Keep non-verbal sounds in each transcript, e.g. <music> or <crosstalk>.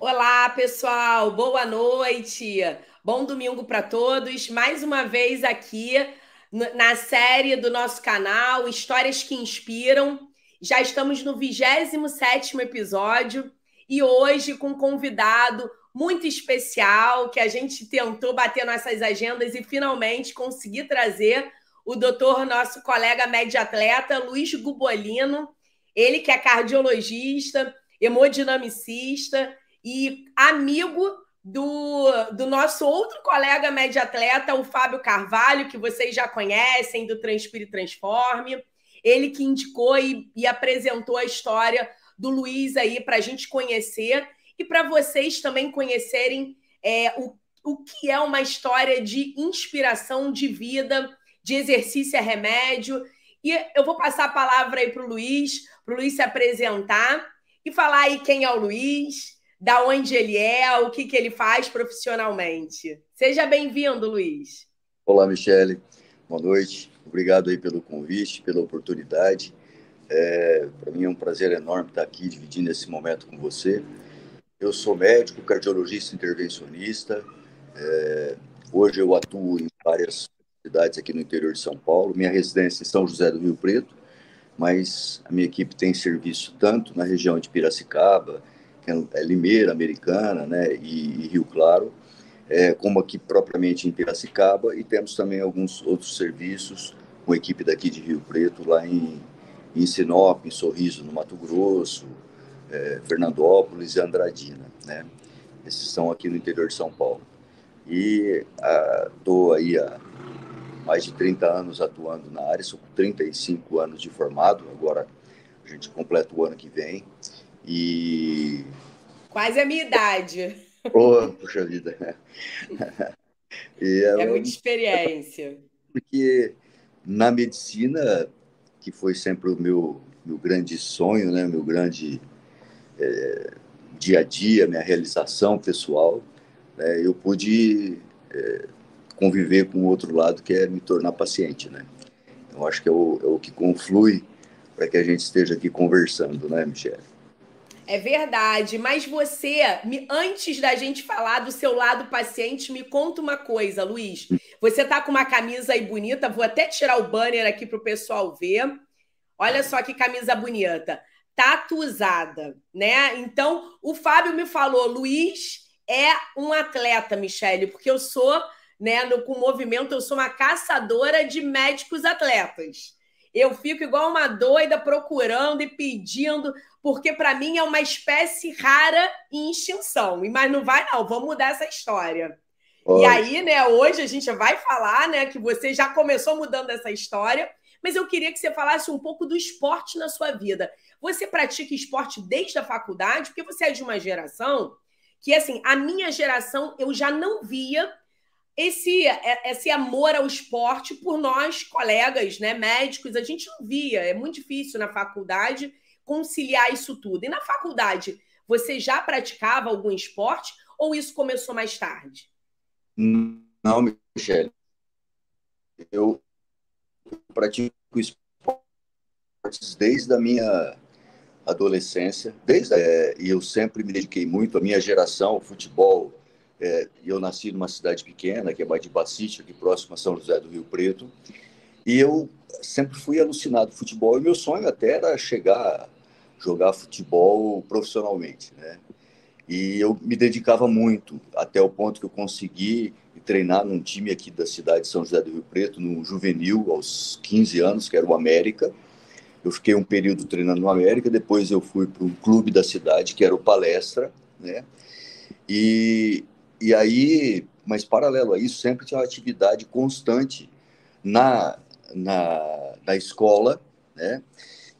Olá, pessoal, boa noite. Bom domingo para todos. Mais uma vez aqui na série do nosso canal Histórias que Inspiram. Já estamos no 27 episódio e hoje com um convidado muito especial que a gente tentou bater nossas agendas e finalmente conseguir trazer o doutor, nosso colega médio atleta, Luiz Gubolino. Ele que é cardiologista, hemodinamicista e amigo do, do nosso outro colega médio atleta, o Fábio Carvalho, que vocês já conhecem, do Transpire Transforme. Ele que indicou e, e apresentou a história do Luiz aí para a gente conhecer e para vocês também conhecerem é, o, o que é uma história de inspiração de vida, de exercício a remédio. E eu vou passar a palavra aí para o Luiz, para o Luiz se apresentar e falar aí quem é o Luiz, da onde ele é, o que, que ele faz profissionalmente. Seja bem-vindo, Luiz. Olá, Michele. Boa noite. Obrigado aí pelo convite, pela oportunidade. É, Para mim é um prazer enorme estar aqui dividindo esse momento com você. Eu sou médico, cardiologista intervencionista. É, hoje eu atuo em várias cidades aqui no interior de São Paulo. Minha residência é em São José do Rio Preto, mas a minha equipe tem serviço tanto na região de Piracicaba, Limeira, Americana, né, e, e Rio Claro, é, como aqui propriamente em Piracicaba, e temos também alguns outros serviços com equipe daqui de Rio Preto, lá em, em Sinop, em Sorriso, no Mato Grosso, é, Fernandópolis e Andradina, né? Esses são aqui no interior de São Paulo. E estou aí há mais de 30 anos atuando na área, sou com 35 anos de formado, agora a gente completa o ano que vem. E. Quase a minha idade. Oh, puxa vida. <laughs> é, é muita experiência. Porque na medicina, que foi sempre o meu, meu grande sonho, né? meu grande é, dia a dia, minha realização pessoal, né? eu pude é, conviver com o outro lado, que é me tornar paciente. Né? Então, acho que é o, é o que conflui para que a gente esteja aqui conversando, né, Michele? É verdade, mas você, antes da gente falar do seu lado paciente, me conta uma coisa, Luiz. Você tá com uma camisa aí bonita, vou até tirar o banner aqui para o pessoal ver. Olha só que camisa bonita. Tatuzada, né? Então, o Fábio me falou, Luiz é um atleta, Michele, porque eu sou, né, no, com o movimento, eu sou uma caçadora de médicos atletas. Eu fico igual uma doida procurando e pedindo porque para mim é uma espécie rara em extinção. Mas não vai, não, vamos mudar essa história. E aí, né, hoje a gente vai falar, né, que você já começou mudando essa história, mas eu queria que você falasse um pouco do esporte na sua vida. Você pratica esporte desde a faculdade, porque você é de uma geração que, assim, a minha geração, eu já não via esse, é, esse amor ao esporte por nós, colegas, né, médicos, a gente não via. É muito difícil na faculdade conciliar isso tudo? E na faculdade, você já praticava algum esporte ou isso começou mais tarde? Não, Michele. Eu pratico esportes desde a minha adolescência, desde é, e eu sempre me dediquei muito à minha geração, futebol. É, eu nasci numa cidade pequena, que é Badibacite, aqui próximo a São José do Rio Preto, e eu sempre fui alucinado por futebol, e meu sonho até era chegar jogar futebol profissionalmente, né? E eu me dedicava muito, até o ponto que eu consegui treinar num time aqui da cidade de São José do Rio Preto, no juvenil, aos 15 anos, que era o América. Eu fiquei um período treinando no América, depois eu fui para um clube da cidade, que era o Palestra, né? E, e aí, mas paralelo a isso, sempre tinha uma atividade constante na, na, na escola, né?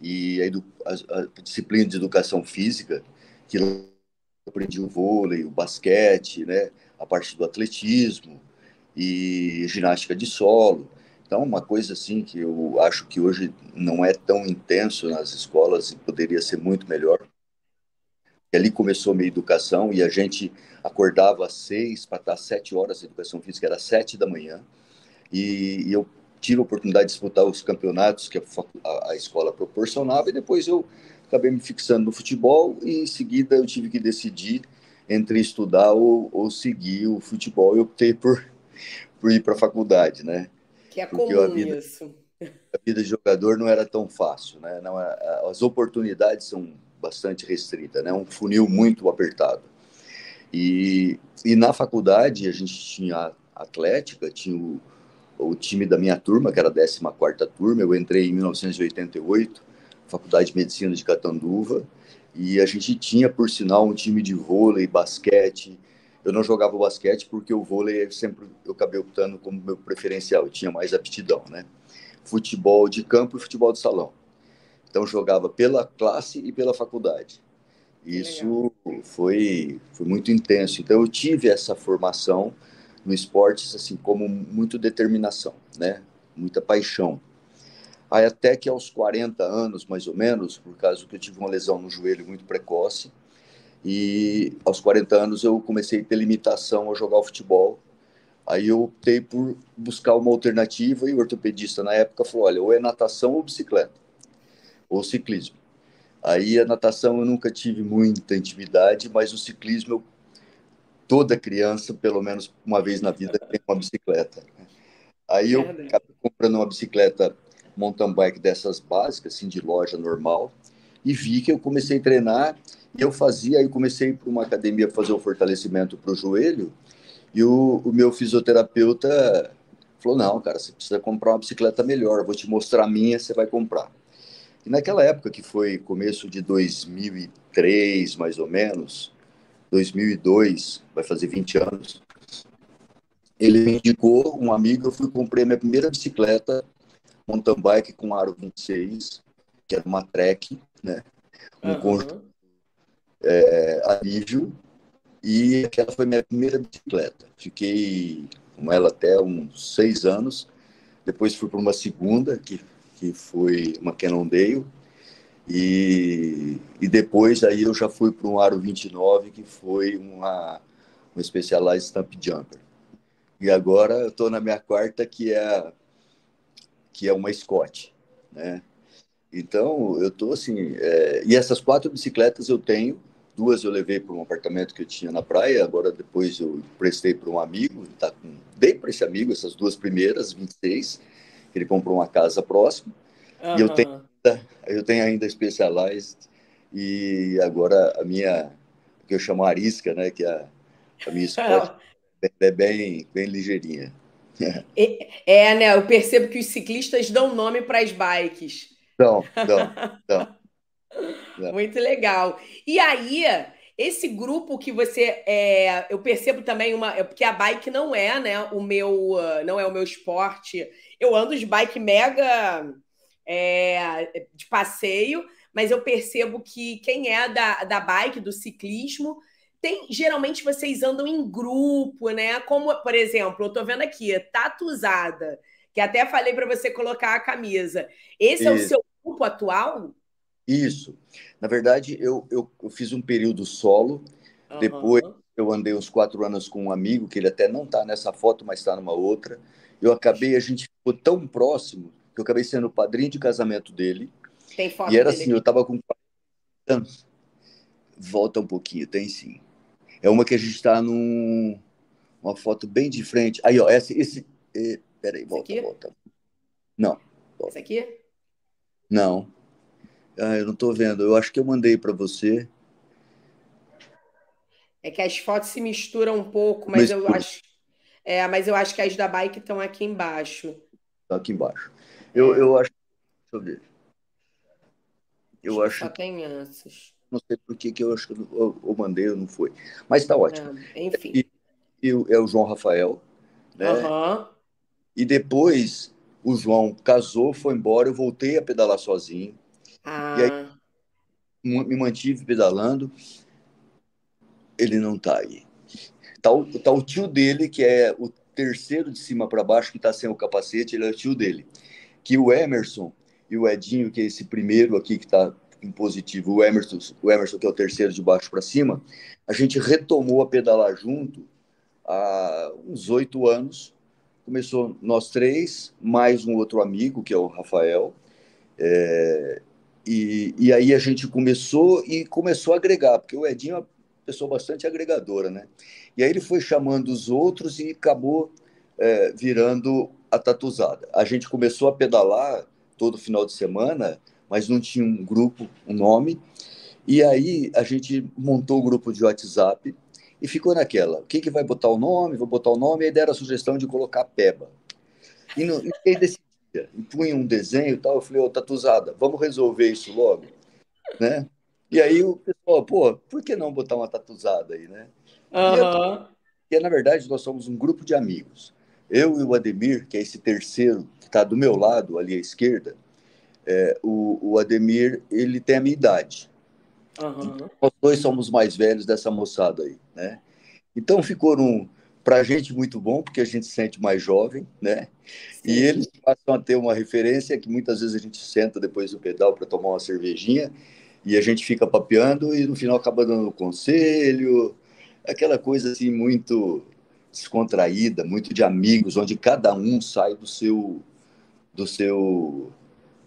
e a, a, a disciplina de educação física, que aprendi o vôlei, o basquete, né, a parte do atletismo e ginástica de solo. Então, uma coisa assim que eu acho que hoje não é tão intenso nas escolas e poderia ser muito melhor. E ali começou a minha educação e a gente acordava às seis para estar às sete horas de educação física, era sete da manhã. E, e eu tive a oportunidade de disputar os campeonatos que a, a, escola proporcionava e depois eu acabei me fixando no futebol e em seguida eu tive que decidir entre estudar ou, ou seguir o futebol. Eu optei por, por ir para a faculdade, né? Que é Porque comum vida, isso. A vida de jogador não era tão fácil, né? Não, as oportunidades são bastante restritas, né? Um funil muito apertado. E, e na faculdade a gente tinha atlética, tinha o, o time da minha turma, que era a 14ª turma, eu entrei em 1988, Faculdade de Medicina de Catanduva, e a gente tinha, por sinal, um time de vôlei, basquete. Eu não jogava basquete porque o vôlei sempre eu acabei optando como meu preferencial, eu tinha mais aptidão, né? Futebol de campo e futebol de salão. Então jogava pela classe e pela faculdade. Isso foi, foi muito intenso. Então eu tive essa formação no esporte assim como muito determinação, né? Muita paixão. Aí até que aos 40 anos, mais ou menos, por causa que eu tive uma lesão no joelho muito precoce, e aos 40 anos eu comecei a ter limitação a jogar o futebol. Aí eu optei por buscar uma alternativa e o ortopedista na época falou: olha, ou é natação ou bicicleta, ou ciclismo. Aí a natação eu nunca tive muita intimidade, mas o ciclismo eu, toda criança, pelo menos uma vez na vida, tem uma bicicleta. Aí eu acabei comprando uma bicicleta mountain bike dessas básicas, assim, de loja normal, e vi que eu comecei a treinar, e eu fazia, aí comecei para uma academia fazer o fortalecimento para o joelho, e o, o, meu fisioterapeuta falou, não, cara, você precisa comprar uma bicicleta melhor, eu vou te mostrar a minha, você vai comprar. E naquela época, que foi começo de 2003, mais ou menos, 2002, vai fazer 20 anos, ele me indicou, um amigo, eu fui comprei a minha primeira bicicleta mountain bike com aro 26, que era uma trek, né? Um uhum. conjunto é, alívio, e aquela foi minha primeira bicicleta. Fiquei com ela até uns seis anos. Depois fui para uma segunda, que, que foi uma Cannondale. E, e depois aí eu já fui para um Aro 29, que foi uma, uma Specialized Stamp Jumper. E agora eu estou na minha quarta, que é que é uma Scott, né? Então, eu tô assim, é... e essas quatro bicicletas eu tenho, duas eu levei para um apartamento que eu tinha na praia, agora depois eu prestei para um amigo, tá com... dei para esse amigo essas duas primeiras, 26, ele comprou uma casa próxima, uhum. e eu tenho, eu tenho ainda Specialized, e agora a minha, que eu chamo Arisca, né, que é a, a minha <laughs> Scott, é bem, bem ligeirinha. É, <laughs> é, né? Eu percebo que os ciclistas dão nome para as bikes. Dão, dão, <laughs> dão. Muito legal. E aí, esse grupo que você. É, eu percebo também uma. É porque a bike não é, né? O meu. Não é o meu esporte. Eu ando de bike mega é, de passeio, mas eu percebo que quem é da, da bike, do ciclismo, tem, geralmente vocês andam em grupo, né? Como, por exemplo, eu tô vendo aqui, Tatu Usada, que até falei para você colocar a camisa. Esse Isso. é o seu grupo atual? Isso. Na verdade, eu, eu, eu fiz um período solo, uhum. depois eu andei uns quatro anos com um amigo, que ele até não está nessa foto, mas está numa outra. Eu acabei, a gente ficou tão próximo, que eu acabei sendo o padrinho de casamento dele. Tem foto E era assim, aqui. eu estava com anos. Volta um pouquinho, tem sim. É uma que a gente está num uma foto bem de frente. Aí, ó, esse, esse, é, peraí, volta, volta. Não. Volta. Esse aqui? Não. Ah, eu não estou vendo. Eu acho que eu mandei para você. É que as fotos se misturam um pouco, mas, mas eu acho. É, mas eu acho que as da bike estão aqui embaixo. Estão aqui embaixo. Eu, eu acho. Deixa eu ver. Eu acho. Só tem essas. Não sei por que, eu acho que eu, eu mandei ou não foi. Mas está ótimo. É, enfim. E, e, é o João Rafael. Né? Uhum. E depois o João casou, foi embora, eu voltei a pedalar sozinho. Ah. E aí me mantive pedalando. Ele não está aí. Tá o, tá o tio dele, que é o terceiro de cima para baixo, que está sem o capacete, ele é o tio dele. Que o Emerson e o Edinho, que é esse primeiro aqui que está em positivo, o Emerson, o Emerson, que é o terceiro de baixo para cima, a gente retomou a pedalar junto há uns oito anos. Começou nós três, mais um outro amigo, que é o Rafael. É, e, e aí a gente começou e começou a agregar, porque o Edinho pessoa bastante agregadora, né? E aí ele foi chamando os outros e acabou é, virando a tatuzada. A gente começou a pedalar todo final de semana, mas não tinha um grupo, um nome. E aí a gente montou o um grupo de WhatsApp e ficou naquela. O que, vai botar o nome? Vou botar o nome. E aí deram a sugestão de colocar Peba. E, no, e aí decidia. E punha um desenho e tal. Eu falei, ô, oh, tatuzada, vamos resolver isso logo? Né? E aí o pessoal, pô, por que não botar uma tatuzada aí, né? Uhum. E, na verdade, nós somos um grupo de amigos. Eu e o Ademir, que é esse terceiro que está do meu lado, ali à esquerda, é, o, o, Ademir, ele tem a minha idade. Uhum. nós dois somos mais velhos dessa moçada aí, né? Então ficou um, para a gente muito bom, porque a gente se sente mais jovem, né? Sim. E eles passam a ter uma referência que muitas vezes a gente senta depois do pedal para tomar uma cervejinha e a gente fica papeando e no final acaba dando conselho, aquela coisa assim muito descontraída, muito de amigos, onde cada um sai do seu do seu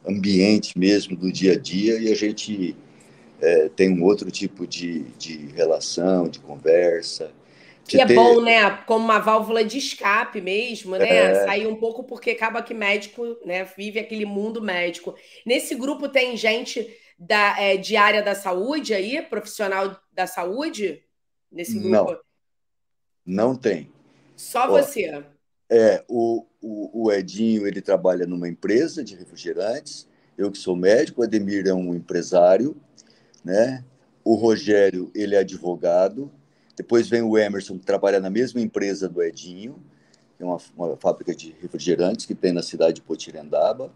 ambiente mesmo do dia a dia e a gente é, tem um outro tipo de, de relação, de conversa. Que é ter... bom, né? Como uma válvula de escape mesmo, né? É... Sair um pouco porque acaba que médico, né? Vive aquele mundo médico. Nesse grupo tem gente da, é, de área da saúde aí, profissional da saúde? Nesse grupo? Não, não tem. Só Ó, você? É, o, o, o, Edinho, ele trabalha numa empresa de refrigerantes, eu que sou médico, o Ademir é um empresário, né? O Rogério, ele é advogado, depois vem o Emerson, que trabalha na mesma empresa do Edinho, é uma, uma fábrica de refrigerantes que tem na cidade de Potirendaba.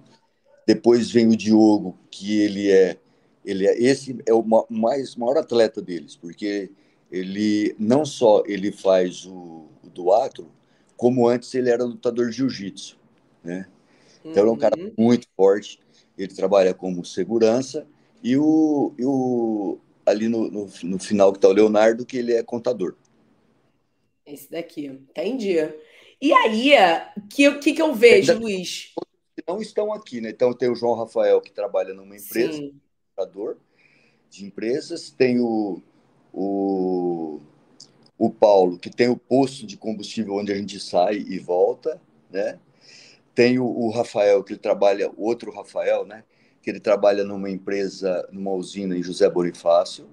Depois vem o Diogo, que ele é ele é esse é o mais maior atleta deles, porque ele não só ele faz o, o como antes ele era lutador de jiu-jitsu, né? Então uhum. é um cara uhum. muito forte. Ele trabalha como segurança e o, e o ali no, no, no final que está o Leonardo que ele é contador. Esse daqui, entendi. E aí, o que, que, que eu vejo, Ainda Luiz? Não estão aqui, né? Então tem o João Rafael que trabalha numa empresa. Sim de empresas, tem o, o, o Paulo, que tem o posto de combustível onde a gente sai e volta, né? Tem o, o Rafael, que ele trabalha, outro Rafael, né? Que ele trabalha numa empresa, numa usina em José Bonifácio,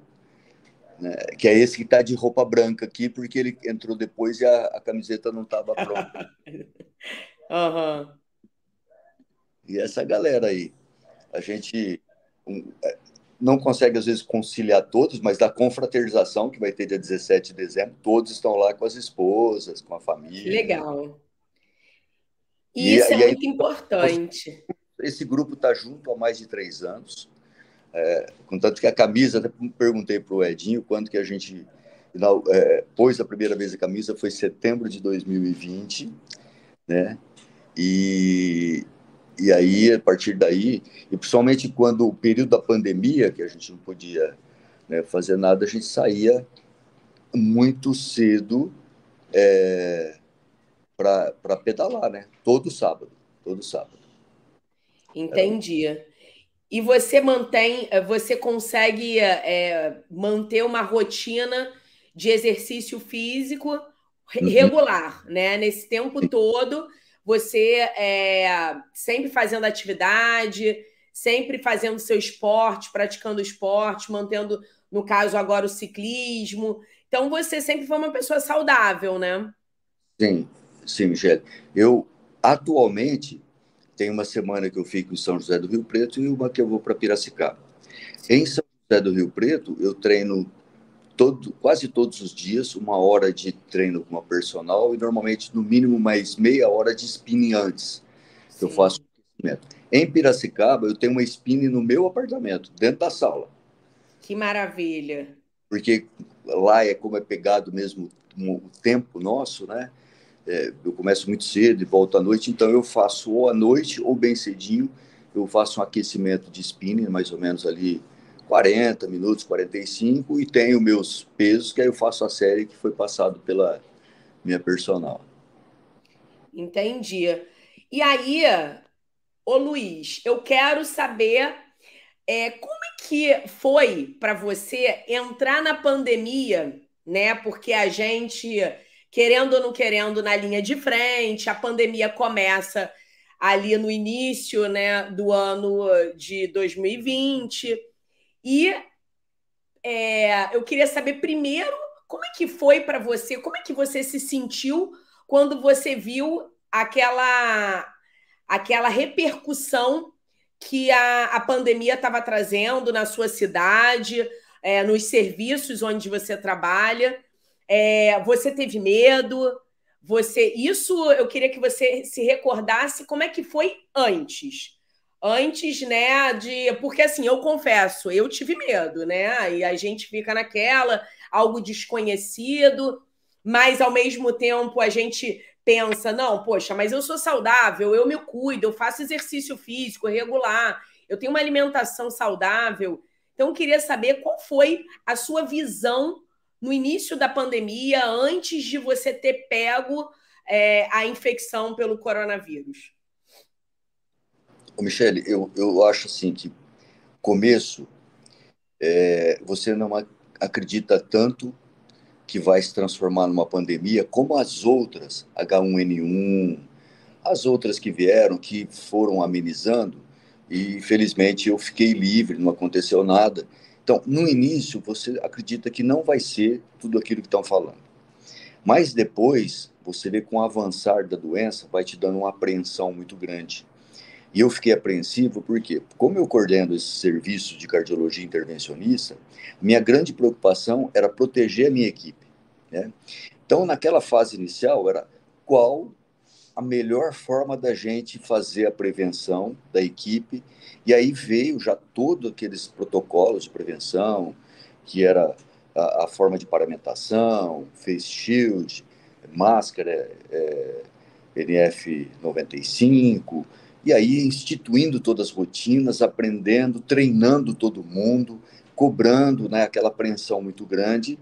né? que é esse que está de roupa branca aqui, porque ele entrou depois e a, a camiseta não estava pronta. <laughs> uhum. E essa galera aí, a gente um, é, não consegue, às vezes, conciliar todos, mas da confraternização, que vai ter dia 17 de dezembro, todos estão lá com as esposas, com a família. Legal. E, e isso é e muito aí, importante. Esse grupo está junto há mais de três anos. É, contanto que a camisa, até perguntei para o Edinho quando que a gente não, é, pôs a primeira vez a camisa, foi setembro de 2020, né? E, e aí, a partir daí, e principalmente quando o período da pandemia, que a gente não podia né, fazer nada, a gente saía muito cedo é, para pedalar, né? Todo sábado, todo sábado. Entendi. E você mantém, você consegue é, manter uma rotina de exercício físico uhum. regular, uhum. né? Nesse tempo todo você é, sempre fazendo atividade, sempre fazendo seu esporte, praticando esporte, mantendo, no caso agora, o ciclismo. Então, você sempre foi uma pessoa saudável, né? Sim, sim, Michele. Eu, atualmente, tenho uma semana que eu fico em São José do Rio Preto e uma que eu vou para Piracicaba. Em São José do Rio Preto, eu treino todo, quase todos os dias, uma hora de treino com uma personal e normalmente no mínimo mais meia hora de spinning antes. Sim. Eu faço Em Piracicaba, eu tenho uma spinning no meu apartamento, dentro da sala. Que maravilha! Porque lá é como é pegado mesmo o tempo nosso, né? É, eu começo muito cedo e volto à noite, então eu faço ou à noite ou bem cedinho. Eu faço um aquecimento de spinning, mais ou menos ali 40 minutos, 45, e tenho meus pesos, que aí eu faço a série que foi passado pela minha personal. Entendi. E aí, ô Luiz, eu quero saber é, como é que foi para você entrar na pandemia, né? Porque a gente, querendo ou não querendo, na linha de frente, a pandemia começa ali no início, né, do ano de 2020. E é, eu queria saber primeiro como é que foi para você, como é que você se sentiu quando você viu aquela aquela repercussão que a, a pandemia estava trazendo na sua cidade, é, nos serviços onde você trabalha. É, você teve medo? Você, isso eu queria que você se recordasse como é que foi antes. Antes, né, de. Porque assim, eu confesso, eu tive medo, né? E a gente fica naquela, algo desconhecido, mas ao mesmo tempo a gente pensa, não, poxa, mas eu sou saudável, eu me cuido, eu faço exercício físico regular, eu tenho uma alimentação saudável. Então, eu queria saber qual foi a sua visão no início da pandemia, antes de você ter pego é, a infecção pelo coronavírus. Michele, eu, eu acho assim que começo é, você não acredita tanto que vai se transformar numa pandemia, como as outras, H1N1, as outras que vieram, que foram amenizando, e felizmente eu fiquei livre, não aconteceu nada. Então, no início, você acredita que não vai ser tudo aquilo que estão falando. Mas depois, você vê com o avançar da doença, vai te dando uma apreensão muito grande. E eu fiquei apreensivo porque, como eu coordeno esse serviço de cardiologia intervencionista, minha grande preocupação era proteger a minha equipe. Né? Então, naquela fase inicial, era qual a melhor forma da gente fazer a prevenção da equipe. E aí veio já todos aqueles protocolos de prevenção, que era a, a forma de paramentação, face shield, máscara é, NF95, e aí instituindo todas as rotinas, aprendendo, treinando todo mundo, cobrando né, aquela apreensão muito grande.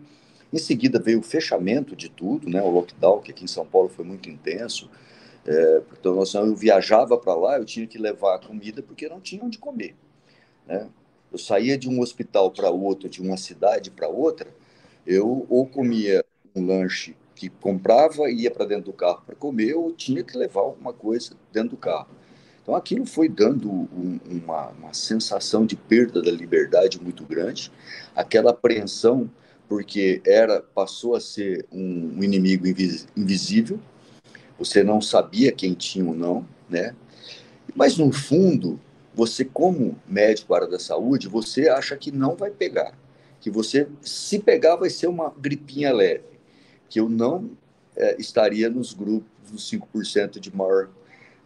Em seguida veio o fechamento de tudo, né, o lockdown, que aqui em São Paulo foi muito intenso. É, então, eu viajava para lá, eu tinha que levar comida porque não tinha onde comer. Né? Eu saía de um hospital para outro, de uma cidade para outra, eu ou comia um lanche que comprava e ia para dentro do carro para comer, ou tinha que levar alguma coisa dentro do carro. Então aquilo foi dando um, uma, uma sensação de perda da liberdade muito grande, aquela apreensão porque era passou a ser um, um inimigo invis, invisível, você não sabia quem tinha ou não, né? Mas no fundo, você como médico área da saúde, você acha que não vai pegar, que você se pegar vai ser uma gripinha leve, que eu não é, estaria nos grupos dos 5% de maior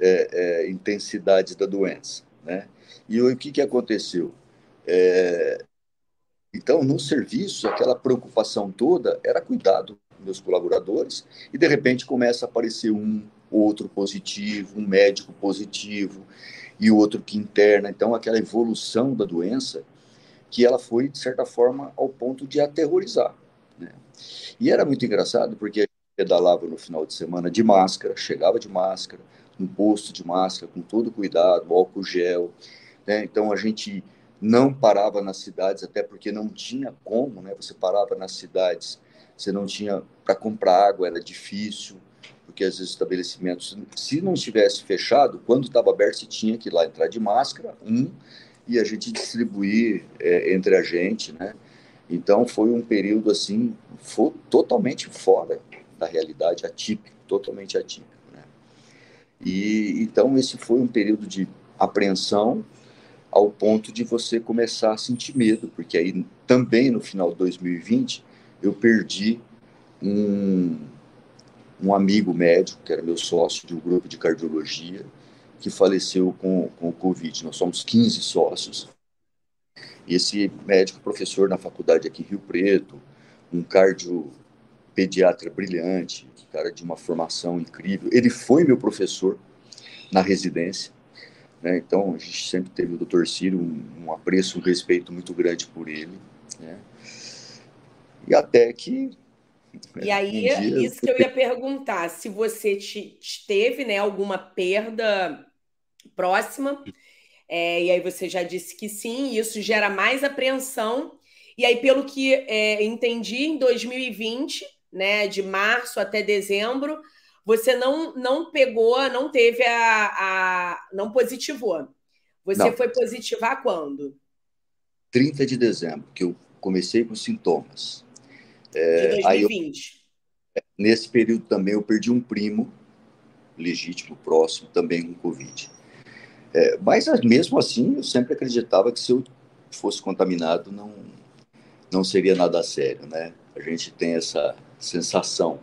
é, é, intensidade da doença. Né? E o que, que aconteceu? Então, no serviço, aquela preocupação toda era cuidar dos meus colaboradores, e de repente começa a aparecer um, outro positivo, um médico positivo, e o outro que interna. Então, aquela evolução da doença, que ela foi, de certa forma, ao ponto de aterrorizar. Né? E era muito engraçado, porque pedalava no final de semana de máscara, chegava de máscara, um posto de máscara com todo cuidado, álcool gel. Né? Então a gente não parava nas cidades, até porque não tinha como, né? Você parava nas cidades, você não tinha para comprar água, era difícil, porque às vezes estabelecimentos, se não estivesse fechado, quando estava aberto, você tinha que ir lá entrar de máscara, um, e a gente distribuir é, entre a gente, né? Então foi um período assim, foi totalmente fora da realidade, atípico, totalmente atípico. E então esse foi um período de apreensão ao ponto de você começar a sentir medo, porque aí também no final de 2020 eu perdi um, um amigo médico, que era meu sócio de um grupo de cardiologia, que faleceu com, com o Covid. Nós somos 15 sócios. Esse médico, professor na faculdade aqui em Rio Preto, um cardio pediatra brilhante, cara de uma formação incrível. Ele foi meu professor na residência. Né? Então, a gente sempre teve o doutor Ciro um, um apreço, um respeito muito grande por ele. Né? E até que. E né, aí, um dia... isso que eu ia perguntar, se você te, teve né, alguma perda próxima. É, e aí você já disse que sim, isso gera mais apreensão. E aí, pelo que é, entendi, em 2020, né, de março até dezembro, você não, não pegou, não teve a, a não positivou. Você não. foi positivar quando? 30 de dezembro, que eu comecei com sintomas. É, de 2020. Eu, nesse período também eu perdi um primo legítimo, próximo, também com Covid. É, mas mesmo assim, eu sempre acreditava que se eu fosse contaminado, não, não seria nada sério, né? A gente tem essa sensação.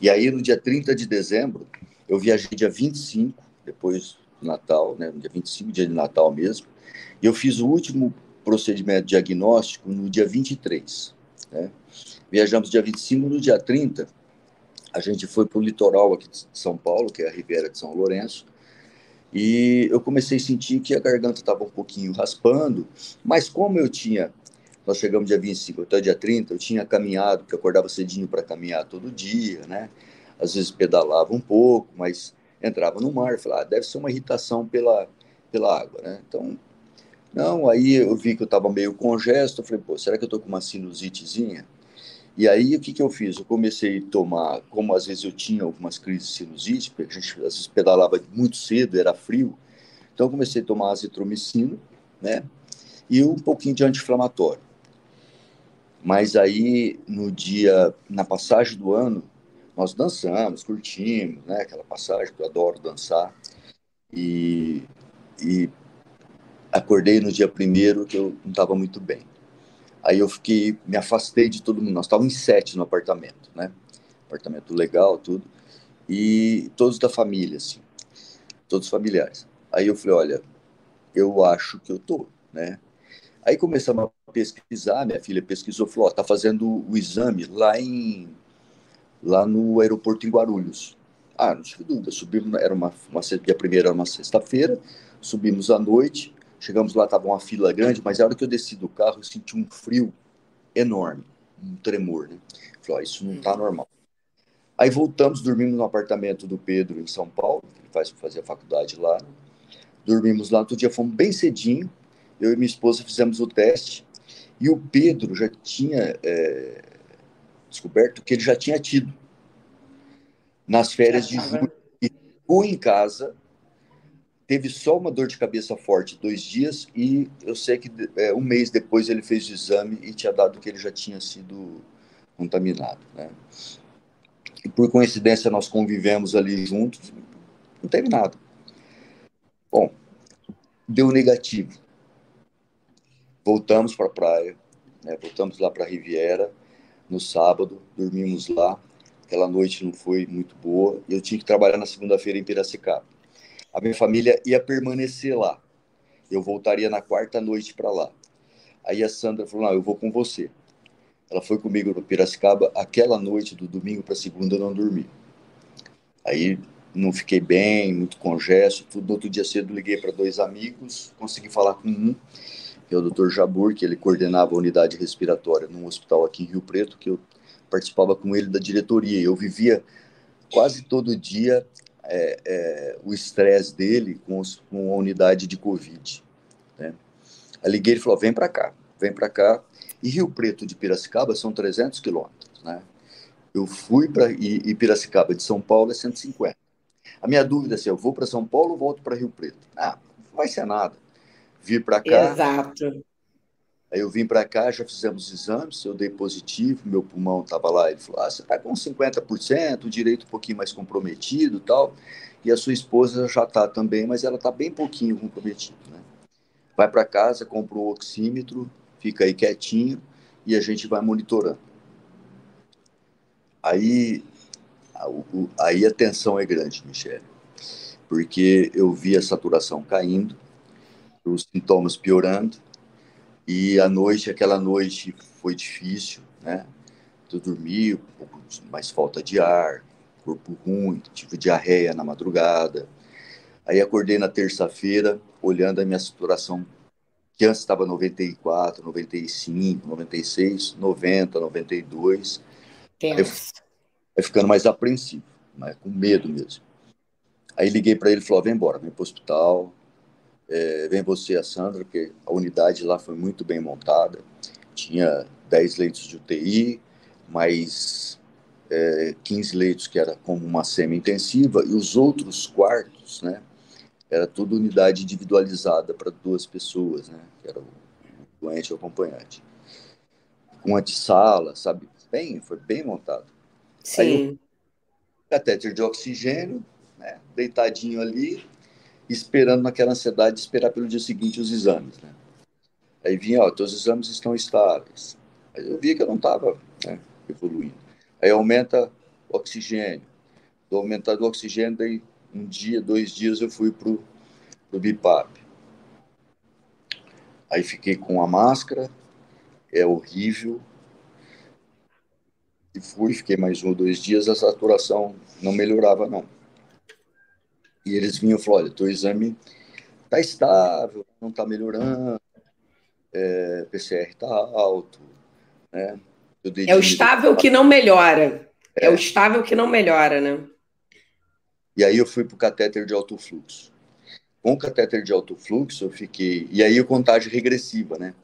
E aí, no dia 30 de dezembro, eu viajei dia 25, depois do Natal, né? No dia 25, dia de Natal mesmo, e eu fiz o último procedimento diagnóstico no dia 23, né? Viajamos dia 25, no dia 30, a gente foi para o litoral aqui de São Paulo, que é a Ribeira de São Lourenço, e eu comecei a sentir que a garganta estava um pouquinho raspando, mas como eu tinha, nós chegamos dia 25 até dia 30, eu tinha caminhado, porque eu acordava cedinho para caminhar todo dia, né? Às vezes pedalava um pouco, mas entrava no mar, falava, ah, deve ser uma irritação pela, pela água, né? Então, não, aí eu vi que eu estava meio congesto, falei, pô, será que eu estou com uma sinusitezinha? E aí, o que, que eu fiz? Eu comecei a tomar, como às vezes eu tinha algumas crises sinusite, porque a gente às vezes pedalava muito cedo, era frio, então eu comecei a tomar azitromicina, né? E um pouquinho de anti-inflamatório. Mas aí, no dia, na passagem do ano, nós dançamos, curtimos, né? Aquela passagem que eu adoro dançar. E, e acordei no dia primeiro que eu não estava muito bem. Aí eu fiquei, me afastei de todo mundo. Nós estávamos em sete no apartamento, né? Apartamento legal, tudo. E todos da família, assim. Todos familiares. Aí eu falei, olha, eu acho que eu tô, né? Aí começamos a pesquisar, minha filha pesquisou, falou, ó, tá fazendo o exame lá em lá no aeroporto em Guarulhos. Ah, não tive dúvida, subimos, era uma, uma dia primeira era uma sexta-feira, subimos à noite, Chegamos lá, estava uma fila grande, mas a hora que eu desci do carro, eu senti um frio enorme, um tremor, né? Falei, ó, isso não está normal. Aí voltamos, dormimos no apartamento do Pedro em São Paulo, ele faz fazer a faculdade lá. Dormimos lá, outro dia fomos bem cedinho, eu e minha esposa fizemos o teste, e o Pedro já tinha é, descoberto que ele já tinha tido nas férias de julho. E ficou em casa teve só uma dor de cabeça forte dois dias e eu sei que é, um mês depois ele fez o exame e tinha dado que ele já tinha sido contaminado, né? E por coincidência nós convivemos ali juntos, não teve nada. Bom, deu negativo. Voltamos para a praia, né? voltamos lá para a Riviera no sábado, dormimos lá. Aquela noite não foi muito boa. Eu tinha que trabalhar na segunda-feira em Piracicaba a minha família ia permanecer lá. Eu voltaria na quarta noite para lá. Aí a Sandra falou: Não, eu vou com você. Ela foi comigo para Piracicaba. Aquela noite, do domingo para segunda, eu não dormi. Aí não fiquei bem, muito congesto. Tudo. Outro dia cedo, liguei para dois amigos, consegui falar com um, que é o Dr. Jabur, que ele coordenava a unidade respiratória num hospital aqui em Rio Preto, que eu participava com ele da diretoria. Eu vivia quase todo dia é, é, o estresse dele com, os, com, a unidade de Covid. Né? Aí liguei e falou: vem para cá, vem para cá. E Rio Preto de Piracicaba são 300 quilômetros. Né? Eu fui para. E, e Piracicaba de São Paulo é 150. A minha dúvida é se eu vou para São Paulo ou volto para Rio Preto. Ah, não vai ser nada. Vir para cá. Exato. Aí eu vim para cá, já fizemos exames, eu dei positivo, meu pulmão estava lá. Ele falou: ah, você está com 50%, o direito um pouquinho mais comprometido tal. E a sua esposa já está também, mas ela está bem pouquinho comprometida. Né? Vai para casa, compra um oxímetro, fica aí quietinho e a gente vai monitorando. Aí, aí a tensão é grande, Michele, porque eu vi a saturação caindo, os sintomas piorando e a noite, aquela noite foi difícil, né? Eu dormi, um pouco mais falta de ar, corpo ruim, tive diarreia na madrugada. Aí acordei na terça-feira, olhando a minha saturação, que antes estava 94, 95, 96, 90, 92. Aí, aí ficando mais apreensivo, né? com medo mesmo. Aí liguei para ele e falou: vem embora, vem para o hospital, é, vem você a Sandra, porque a unidade lá foi muito bem montada. Tinha 10 leitos de UTI, mais é, 15 leitos que era como uma semi-intensiva, e os outros quartos, né? Era tudo unidade individualizada para duas pessoas, né? Que era o doente e o acompanhante. Com antessala, sabe? Bem, foi bem montado. Sim. Aí, catéter de oxigênio, né? Deitadinho ali, esperando naquela ansiedade de esperar pelo dia seguinte os exames, né? Aí vinha, ó, teus exames estão estáveis. Aí eu via que eu não estava né, evoluindo. Aí aumenta o oxigênio. Do aumentar do oxigênio, daí um dia, dois dias eu fui pro, pro BIPAP. Aí fiquei com a máscara, é horrível. E fui, fiquei mais um ou dois dias, a saturação não melhorava, não. E eles vinham e falaram, olha, teu exame tá estável, não tá melhorando, é, PCR tá alto, né? É o estável que não melhora. É. é o estável que não melhora, né? E aí eu fui para o catéter de alto fluxo. Com o catéter de alto fluxo, eu fiquei. E aí o contagem regressiva, né?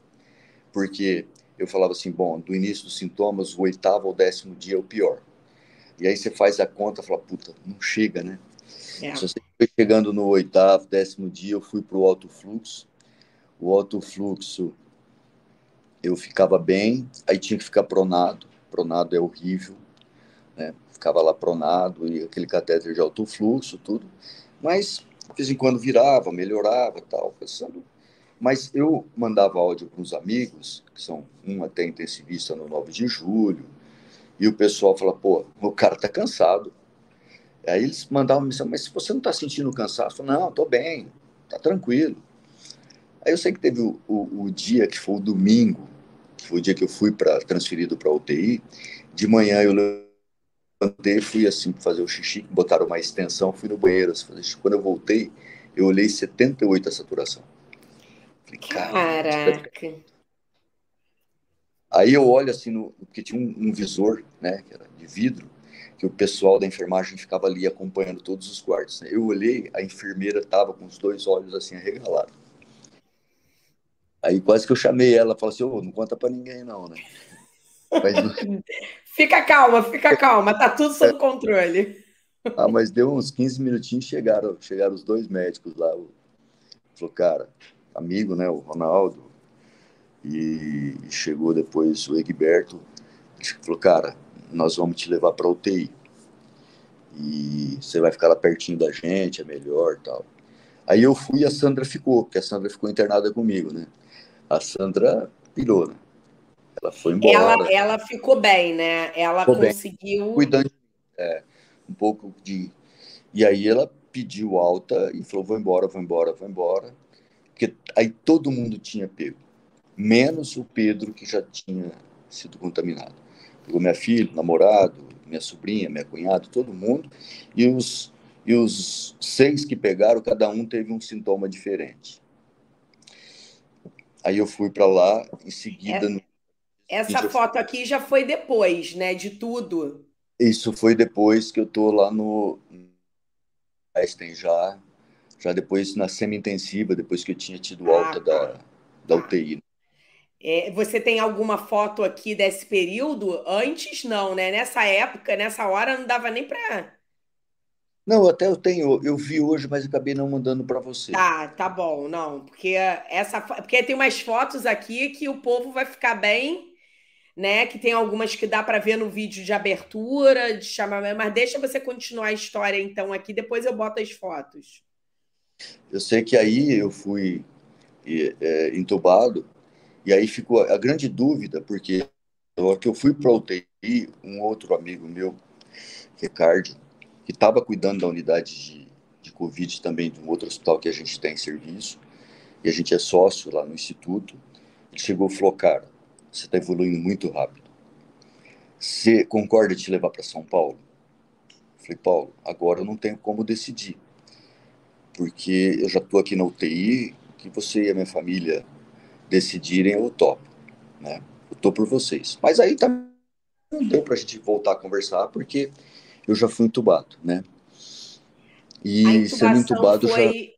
Porque eu falava assim: bom, do início dos sintomas, o oitavo ao décimo dia é o pior. E aí você faz a conta e fala: puta, não chega, né? É. Se você foi chegando no oitavo, décimo dia, eu fui para o alto fluxo. O alto fluxo eu ficava bem, aí tinha que ficar pronado. Pronado é horrível, né? Ficava lá pronado e aquele catéter de alto fluxo, tudo. Mas de vez em quando virava, melhorava, tal, pensando. Mas eu mandava áudio para uns amigos, que são um até intensivista no 9 de julho, e o pessoal fala, pô, o cara tá cansado. Aí eles mandavam missão, mas se você não está sentindo cansaço, não, estou bem, tá tranquilo. Aí eu sei que teve o, o, o, dia que foi o domingo, que foi o dia que eu fui para transferido para UTI. De manhã eu levantei, fui assim fazer o xixi, botaram uma extensão, fui no banheiro. Assim, quando eu voltei, eu olhei 78 a saturação. Falei, Caraca. Aí eu olho assim, no, porque tinha um, um visor, né, que era de vidro, que o pessoal da enfermagem ficava ali acompanhando todos os quartos. Né? Eu olhei, a enfermeira estava com os dois olhos assim arregalados. Aí quase que eu chamei ela, falei assim, oh, não conta para ninguém não, né? Mas... <laughs> fica calma, fica calma, tá tudo sob controle. <laughs> Ah, mas deu uns 15 minutinhos, chegaram, chegaram os dois médicos lá. Falou, cara, amigo, né, o Ronaldo, e chegou depois o Egberto, falou, cara, nós vamos te levar para UTI. E você vai ficar lá pertinho da gente, é melhor tal. Aí eu fui e a Sandra ficou, porque a Sandra ficou internada comigo, né? A Sandra pirou, né? Ela foi embora. Ela, ela ficou bem, né? Ela ficou conseguiu. Bem, cuidando é, um pouco de. E aí ela pediu alta e falou: vou embora, vou embora, vou embora. Porque aí todo mundo tinha pego, menos o Pedro, que já tinha sido contaminado. Pegou minha filha, namorado, minha sobrinha, minha cunhada, todo mundo. E os, e os seis que pegaram, cada um teve um sintoma diferente. Aí eu fui para lá, em seguida. É, essa foto aqui já foi depois, né? De tudo. Isso foi depois que eu tô lá no Einstein já, já depois na semi-intensiva, depois que eu tinha tido ah, alta ah, da, tá. da UTI. É, você tem alguma foto aqui desse período? Antes, não, né? Nessa época, nessa hora, não dava nem para. Não, até eu tenho, eu vi hoje, mas acabei não mandando para você. Tá, tá bom, não, porque essa, porque tem umas fotos aqui que o povo vai ficar bem, né? Que tem algumas que dá para ver no vídeo de abertura, de chamar, mas deixa você continuar a história então aqui, depois eu boto as fotos. Eu sei que aí eu fui é, entubado e aí ficou a grande dúvida, porque na hora que eu fui para UTI, um outro amigo meu, Ricardo, que estava cuidando da unidade de, de Covid também de um outro hospital que a gente tem em serviço, e a gente é sócio lá no Instituto, ele chegou e falou, cara, você está evoluindo muito rápido. Você concorda de te levar para São Paulo? Eu falei, Paulo, agora eu não tenho como decidir, porque eu já estou aqui na UTI, que você e a minha família decidirem, eu topo, né? Eu tô por vocês. Mas aí também não deu para a gente voltar a conversar, porque eu já fui entubado, né? E sendo entubado foi... já...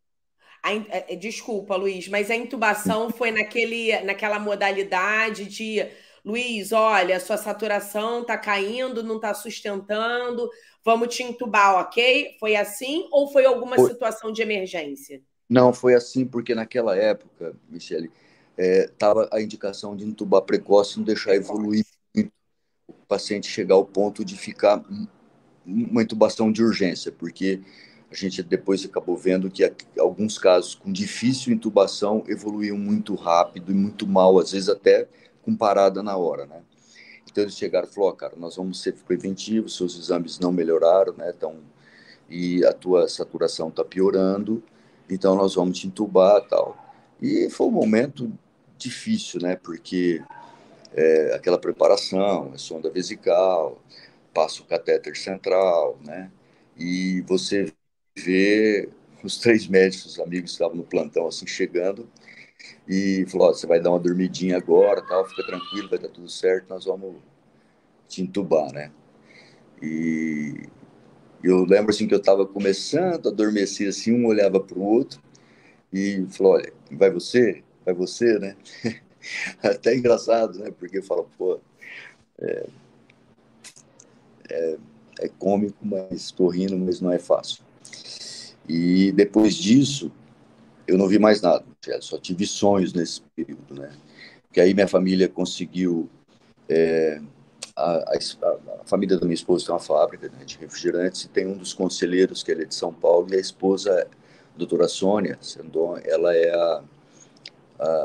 A, é, desculpa, Luiz, mas a intubação foi naquele, naquela modalidade de Luiz, olha, sua saturação está caindo, não está sustentando, vamos te intubar, ok? Foi assim ou foi alguma foi... situação de emergência? Não, foi assim porque naquela época, Michele, estava é, a indicação de intubar precoce, não deixar evoluir muito, o paciente chegar ao ponto de ficar uma intubação de urgência, porque a gente depois acabou vendo que alguns casos com difícil intubação evoluíam muito rápido e muito mal, às vezes até com parada na hora, né? Então eles chegaram e falaram, oh, cara, nós vamos ser preventivos, seus exames não melhoraram, né? Então, e a tua saturação está piorando, então nós vamos te intubar tal. E foi um momento difícil, né? Porque é, aquela preparação, a sonda vesical, passa o catéter central, né? E você vê os três médicos amigos que estavam no plantão assim chegando e falou: oh, você vai dar uma dormidinha agora, tal, fica tranquilo, vai dar tudo certo, nós vamos te entubar, né? E eu lembro assim que eu estava começando a adormecer assim, um olhava para o outro e falou: olha, vai você, vai você, né? <laughs> Até engraçado, né? Porque fala, pô, é, é, é cômico, mas estou rindo, mas não é fácil. E depois disso, eu não vi mais nada, só tive sonhos nesse período, né? Que aí minha família conseguiu. É, a, a, a, família da minha esposa tem uma fábrica né, de refrigerantes e tem um dos conselheiros, que ele é de São Paulo, e a esposa, a doutora Sônia Sendon, ela é a,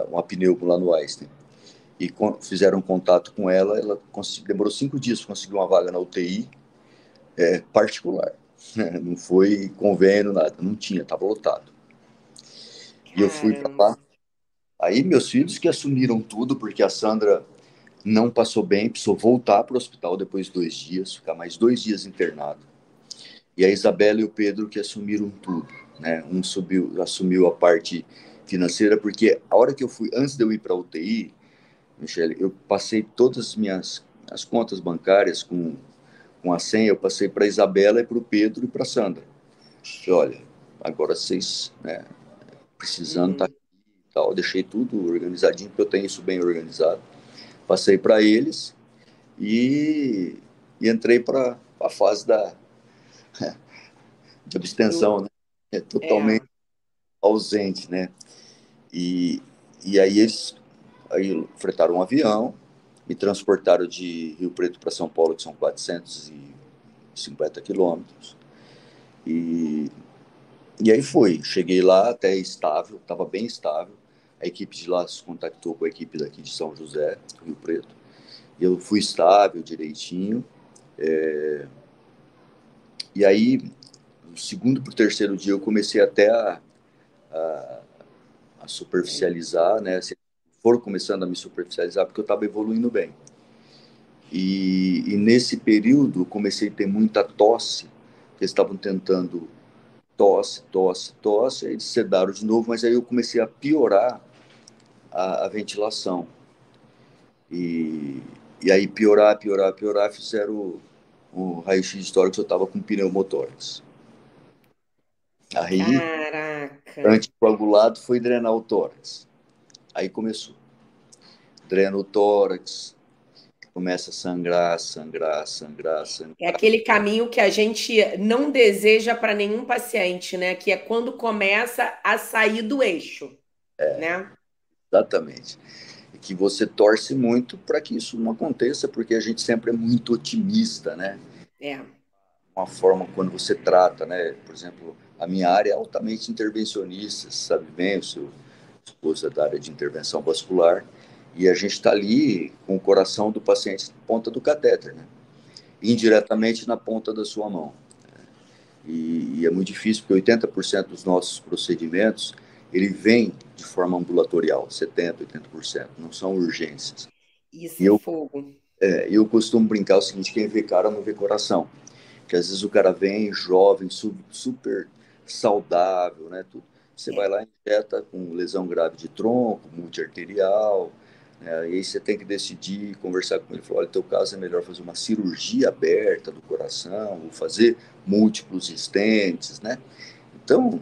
uma pneumo lá no Einstein. E fizeram contato com ela, ela demorou cinco dias para conseguir uma vaga na UTI é, particular. <laughs> Não foi convênio, nada, não tinha, estava lotado. E eu fui para lá. Aí meus filhos que assumiram tudo, porque a Sandra não passou bem, precisou voltar para o hospital depois de dois dias, ficar mais dois dias internado. E a Isabela e o Pedro que assumiram tudo, né? Um subiu, assumiu a parte financeira, porque a hora que eu fui, antes de eu ir para a UTI, Michele, eu passei todas as minhas as contas bancárias com com a senha, eu passei para a Isabela e para o Pedro e para a Sandra. E, olha, agora vocês, né, precisando tá aqui e tal, deixei tudo organizadinho, porque eu tenho isso bem organizado. Passei para eles e, e entrei para a fase da <laughs> de abstenção, né? É totalmente. Ausente, né? E, e aí eles aí fretaram um avião, me transportaram de Rio Preto para São Paulo, que são 450 quilômetros. E, e aí foi, cheguei lá até estável, estava bem estável. A equipe de lá se contactou com a equipe daqui de São José, Rio Preto. E eu fui estável, direitinho. É... E aí, no segundo para o terceiro dia, eu comecei até a, a, a superficializar, né? foram começando a me superficializar porque eu estava evoluindo bem. E, e, nesse período comecei a ter muita tosse, eles estavam tentando tosse, tosse, tosse, eles sedaram de novo, mas aí eu comecei a piorar a, a ventilação. E, e aí piorar, piorar, piorar, fizeram o, o raio-x histórico eu estava com pneumotórax. Aí, Caraca. anticoagulado foi drenar o tórax. Aí começou. Drena o tórax, começa a sangrar, sangrar, sangrar, sangrar. É aquele caminho que a gente não deseja para nenhum paciente, né? Que é quando começa a sair do eixo, é, né? Exatamente. E que você torce muito para que isso não aconteça, porque a gente sempre é muito otimista, né? É. Uma forma quando você trata, né? Por exemplo, a minha área é altamente intervencionista, sabe bem, o seu esposa da área de intervenção vascular, e a gente está ali com o coração do paciente na ponta do catéter, né? indiretamente na ponta da sua mão. E, e é muito difícil, porque 80% dos nossos procedimentos ele vem de forma ambulatorial, 70%, 80%, não são urgências. Isso e eu, é fogo. É, eu costumo brincar o seguinte, quem vê cara não vê coração. Que às vezes o cara vem jovem, super saudável, né, tudo. Você é. vai lá e injeta com lesão grave de tronco, multiarterial, né? e aí você tem que decidir, conversar com ele, falar, olha, teu caso é melhor fazer uma cirurgia aberta do coração, ou fazer múltiplos estentes, né? Então,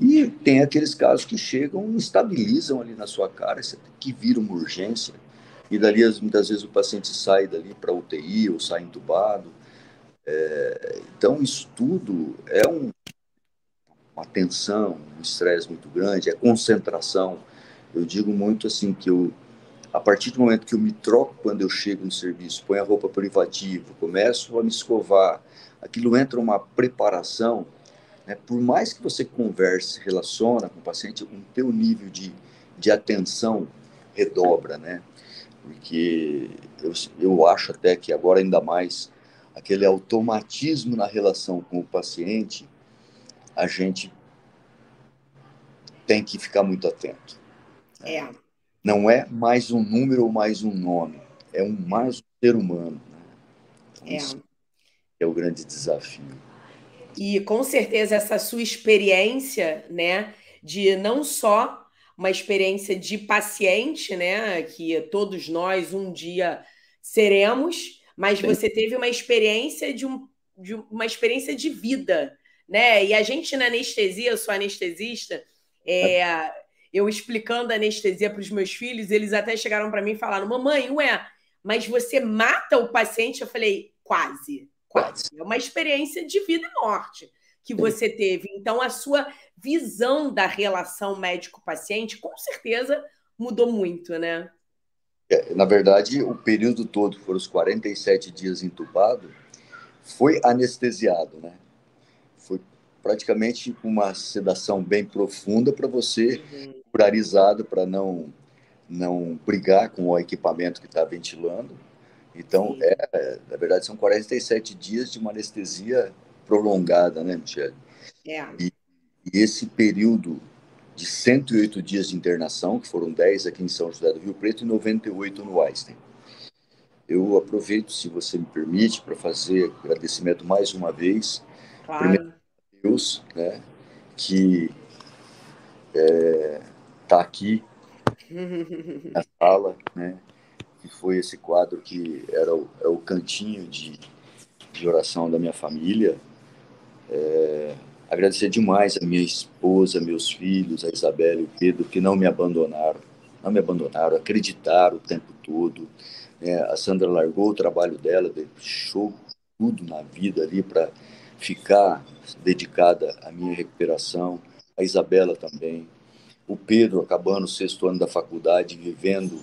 E tem aqueles casos que chegam e estabilizam ali na sua cara, que vir uma urgência, e dali muitas vezes o paciente sai dali para UTI ou sai entubado. É, então, isso tudo é um, uma tensão, um estresse muito grande, é concentração. Eu digo muito assim que eu, a partir do momento que eu me troco quando eu chego no serviço, ponho a roupa privativa, começo a me escovar, aquilo entra uma preparação. Né? Por mais que você converse, relaciona com o paciente, o teu nível de, de atenção redobra, né? porque eu, eu acho até que agora ainda mais aquele automatismo na relação com o paciente, a gente tem que ficar muito atento. É. Não é mais um número ou mais um nome, é um mais um ser humano. Né? Então, é. é o grande desafio. E com certeza essa sua experiência, né, de não só uma experiência de paciente, né? Que todos nós um dia seremos, mas Sim. você teve uma experiência de, um, de uma experiência de vida, né? E a gente na anestesia, eu sou anestesista, é, eu explicando a anestesia para os meus filhos, eles até chegaram para mim e falaram: Mamãe, ué, mas você mata o paciente? Eu falei: Quase, quase. É uma experiência de vida e morte que você teve. Então, a sua visão da relação médico-paciente, com certeza, mudou muito, né? É, na verdade, o período todo, foram os 47 dias entubado, foi anestesiado, né? Praticamente uma sedação bem profunda para você, uhum. para não, não brigar com o equipamento que está ventilando. Então, é, na verdade, são 47 dias de uma anestesia prolongada, né, Michele? É. E, e, esse período de 108 dias de internação, que foram 10 aqui em São José do Rio Preto e 98 no Einstein. Eu aproveito, se você me permite, para fazer agradecimento mais uma vez. Claro. Primeiro Deus, né, que está é, tá aqui <laughs> na sala, né, que foi esse quadro que era o, é o cantinho de, de oração da minha família, é, agradecer demais a minha esposa, meus filhos, a Isabela e o Pedro, que não me abandonaram, não me abandonaram, acreditaram o tempo todo. É, a Sandra largou o trabalho dela, deixou tudo na vida ali para ficar dedicada à minha recuperação. A Isabela também. O Pedro acabando o sexto ano da faculdade, vivendo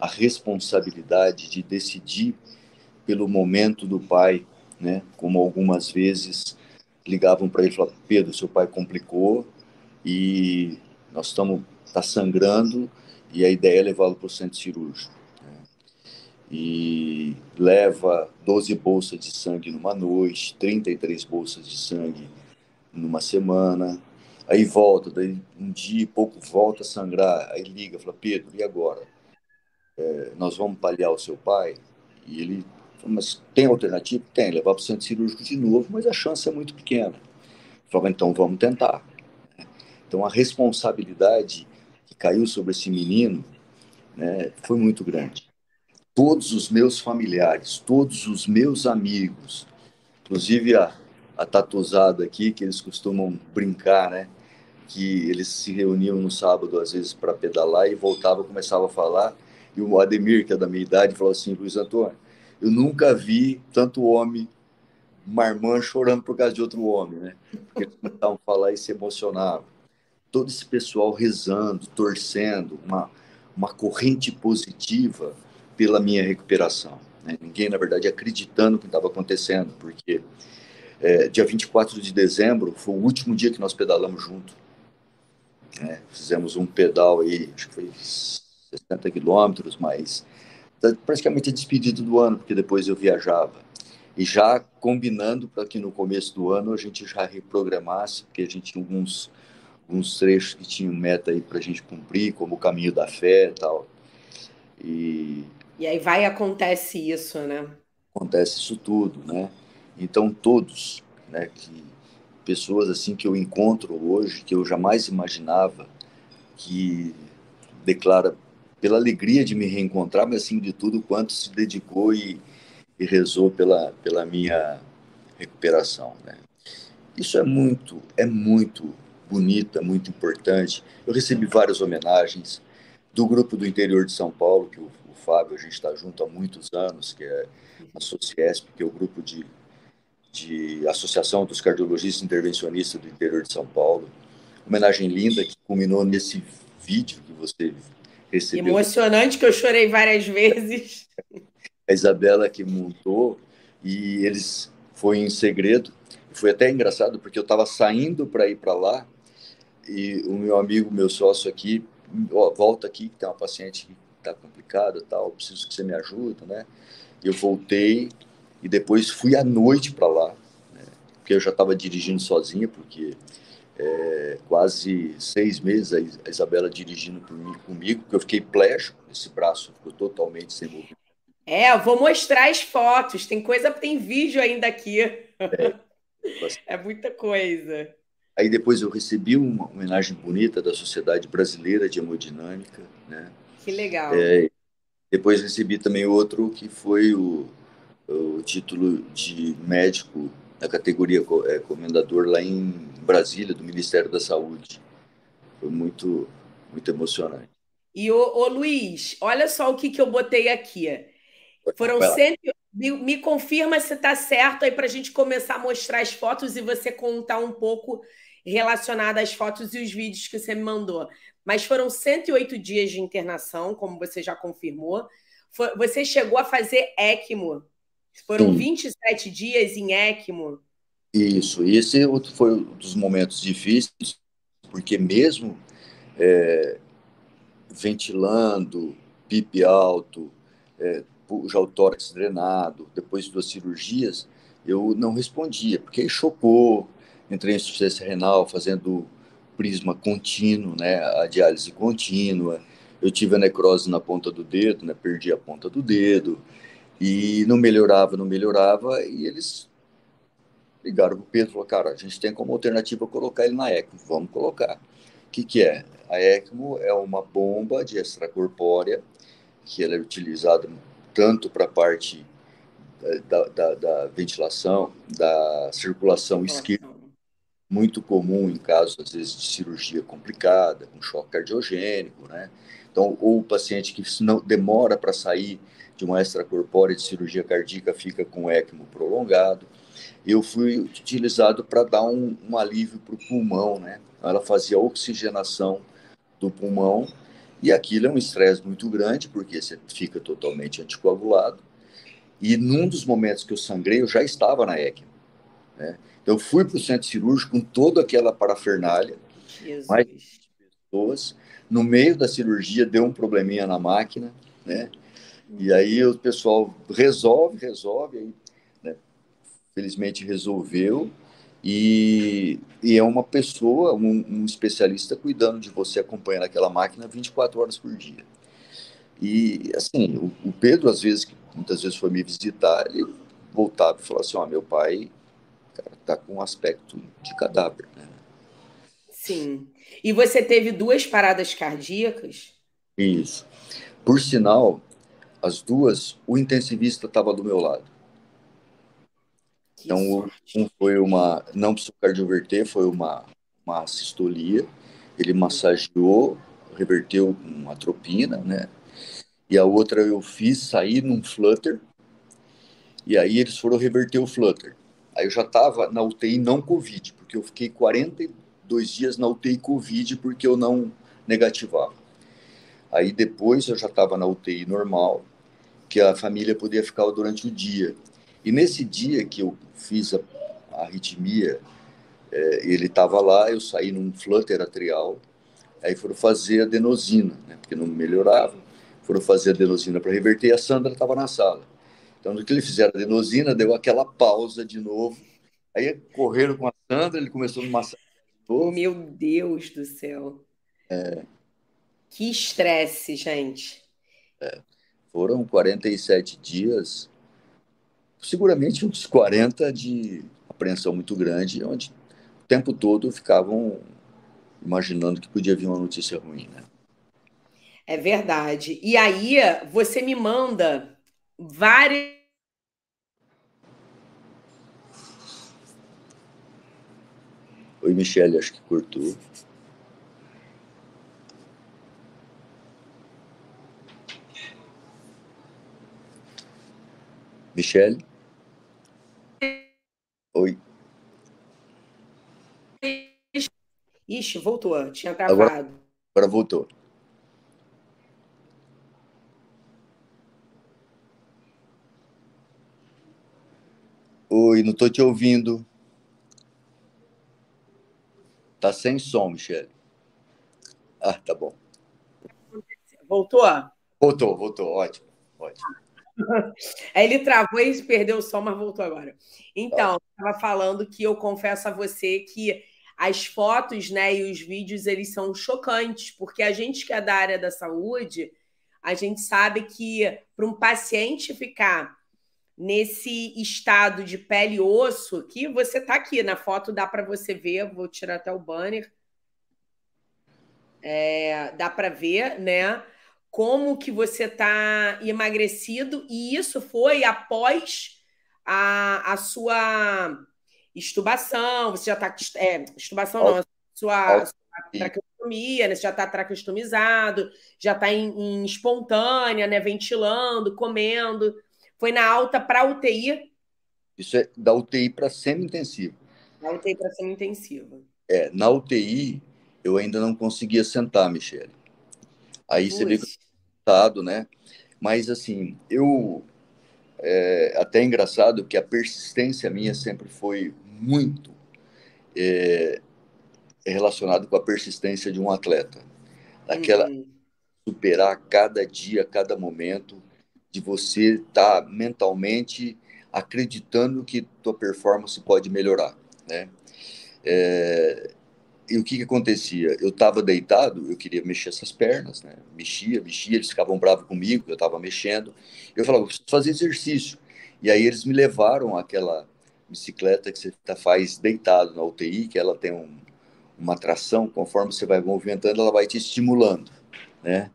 a responsabilidade de decidir pelo momento do pai, né? Como algumas vezes ligavam para ele e falavam: Pedro, seu pai complicou e nós estamos tá sangrando e a ideia é levá-lo para o centro cirúrgico. E leva 12 bolsas de sangue numa noite, 33 bolsas de sangue numa semana. Aí volta, daí um dia e pouco volta a sangrar. Aí liga, fala: Pedro, e agora? É, nós vamos paliar o seu pai? E ele mas tem alternativa? Tem, levar para o centro cirúrgico de novo, mas a chance é muito pequena. Falava, então vamos tentar. Então a responsabilidade que caiu sobre esse menino né, foi muito grande. Todos os meus familiares, todos os meus amigos, inclusive a, a tatuzada aqui, que eles costumam brincar, né? Que eles se reuniam no sábado, às vezes, para pedalar e voltavam, começavam a falar. E o Ademir, que é da minha idade, falou assim: Luiz Antônio, eu nunca vi tanto homem marmã chorando por causa de outro homem, né? Porque eles começavam a falar e se emocionavam. Todo esse pessoal rezando, torcendo, uma, uma corrente positiva pela minha recuperação. Né? Ninguém, na verdade, acreditando no que estava acontecendo, porque é, dia 24 de dezembro foi o último dia que nós pedalamos junto. Né? Fizemos um pedal aí, acho que foi 60 quilômetros, mas Tá praticamente a despedida do ano, porque depois eu viajava. E já combinando para que no começo do ano a gente já reprogramasse, porque a gente tinha alguns, alguns trechos que tinham meta aí para a gente cumprir, como o caminho da fé e tal. E, e aí vai e acontece isso, né? Acontece isso tudo, né? Então todos, né, que pessoas assim que eu encontro hoje, que eu jamais imaginava, que declara pela alegria de me reencontrar, mas acima de tudo, quanto se dedicou e, e rezou pela, pela minha recuperação. Né? Isso é muito, é muito bonita, muito importante. Eu recebi várias homenagens do grupo do interior de São Paulo, que o Fábio, a gente está junto há muitos anos, que é a Sociesp, que é o grupo de, de Associação dos Cardiologistas Intervencionistas do interior de São Paulo. Homenagem linda que culminou nesse vídeo que você recebeu. Emocionante, que eu chorei várias vezes. A Isabela que montou, e eles foi em segredo. Foi até engraçado, porque eu estava saindo para ir para lá, e o meu amigo, meu sócio aqui, ó, volta aqui, que tem uma paciente que está complicada tal, preciso que você me ajude, né? Eu voltei e depois fui à noite para lá, né? porque eu já estava dirigindo sozinha, porque é, quase seis meses a Isabela dirigindo por mim, comigo, porque eu fiquei plégico, esse braço ficou totalmente sem movimento. É, eu vou mostrar as fotos, tem coisa, tem vídeo ainda aqui. É, <laughs> é muita coisa. Aí depois eu recebi uma homenagem bonita da Sociedade Brasileira de Hemodinâmica, né? Que legal. É, depois recebi também outro que foi o, o título de médico na categoria é, comendador lá em Brasília, do Ministério da Saúde. Foi muito, muito emocionante. E, o, o Luiz, olha só o que, que eu botei aqui. Foram cento... Me, me confirma se está certo aí para a gente começar a mostrar as fotos e você contar um pouco relacionada às fotos e os vídeos que você me mandou. Mas foram 108 dias de internação, como você já confirmou. Foi, você chegou a fazer ECMO. Foram Sim. 27 dias em ECMO. Isso. E esse foi um dos momentos difíceis, porque mesmo é, ventilando, PIP alto, é, já o tórax drenado, depois das cirurgias, eu não respondia, porque chocou, entrei em insuficiência renal fazendo prisma contínuo, né, a diálise contínua. Eu tive a necrose na ponta do dedo, né, perdi a ponta do dedo e não melhorava, não melhorava e eles ligaram para o Pedro e falaram, cara, a gente tem como alternativa colocar ele na ECMO, vamos colocar. O que, que é? A ECMO é uma bomba de extracorpórea que ela é utilizada tanto para a parte eh, da, da, da, ventilação, da circulação esquerda, muito comum em casos, às vezes, de cirurgia complicada, com choque cardiogênico, né? Então, ou o paciente que não demora para sair de uma extracorpórea de cirurgia cardíaca fica com ECMO prolongado. Eu fui utilizado para dar um, um alívio para o pulmão, né? Ela fazia oxigenação do pulmão e aquilo é um estresse muito grande, porque você fica totalmente anticoagulado. E num dos momentos que eu sangrei, eu já estava na ECMO. Né? Eu fui para o centro cirúrgico com toda aquela parafernália, Jesus. mais pessoas. No meio da cirurgia deu um probleminha na máquina, né? E aí o pessoal resolve, resolve, aí, né? felizmente resolveu. E, e, é uma pessoa, um, um, especialista cuidando de você, acompanhando aquela máquina 24 horas por dia. E, assim, o, o Pedro, às vezes, muitas vezes foi me visitar, ele voltava e falava assim: Ó, oh, meu pai cara, tá com um aspecto de cadáver, né? Sim. E você teve duas paradas cardíacas? Isso. Por sinal, as duas, o intensivista estava do meu lado. Que então, sorte. um foi uma, não precisou cardioverter, foi uma, uma sistolia. Ele massageou, reverteu com atropina, né? E a outra eu fiz sair num flutter. E aí eles foram reverter o flutter. Aí eu já estava na UTI não Covid, porque eu fiquei 42 dias na UTI Covid porque eu não negativava. Aí depois eu já estava na UTI normal, que a família podia ficar durante o dia. E nesse dia que eu fiz a, a arritmia, é, ele estava lá, eu saí num flutter atrial, aí foram fazer adenosina, né, porque não melhorava, foram fazer adenosina para reverter e a Sandra estava na sala. Então, no que ele fizeram a adenosina, deu aquela pausa de novo. Aí correram com a Sandra, ele começou de novo. Meu Deus do céu. É. Que estresse, gente. É. Foram 47 dias, seguramente uns 40 de apreensão muito grande, onde o tempo todo ficavam imaginando que podia vir uma notícia ruim, né? É verdade. E aí, você me manda várias Oi, Michele, acho que cortou. Michele? Oi. Ixi, voltou. Tinha travado. Agora, agora voltou. Oi, não estou te ouvindo. Tá sem som, Michele. Ah, tá bom. Voltou? Voltou, voltou. Ótimo, ótimo. Aí <laughs> ele travou e perdeu o som, mas voltou agora. Então, estava falando que eu confesso a você que as fotos né, e os vídeos eles são chocantes, porque a gente que é da área da saúde, a gente sabe que para um paciente ficar nesse estado de pele e osso, que você está aqui na foto, dá para você ver, vou tirar até o banner. É, dá para ver, né? Como que você está emagrecido, e isso foi após a, a sua estubação, você já está. É, estubação não, sua, sua traqueostomia, né? Você já está traqueostomizado, já está em, em espontânea, né? Ventilando, comendo. Foi na alta para UTI? Isso é da UTI para semi-intensiva. Da UTI para semi-intensiva. É, na UTI eu ainda não conseguia sentar, Michele. Aí Ui. você vê que eu né? Mas assim, eu é, até é engraçado que a persistência minha sempre foi muito é, relacionado com a persistência de um atleta. Daquela uhum. superar cada dia, cada momento, de você estar tá mentalmente acreditando que tua performance pode melhorar, né? É, e o que, que acontecia? Eu estava deitado, eu queria mexer essas pernas, né? Mexia, mexia, eles ficavam bravos comigo, eu estava mexendo. Eu falava, preciso fazer exercício. E aí eles me levaram àquela bicicleta que você tá, faz deitado na UTI, que ela tem um, uma tração, conforme você vai movimentando, ela vai te estimulando, né?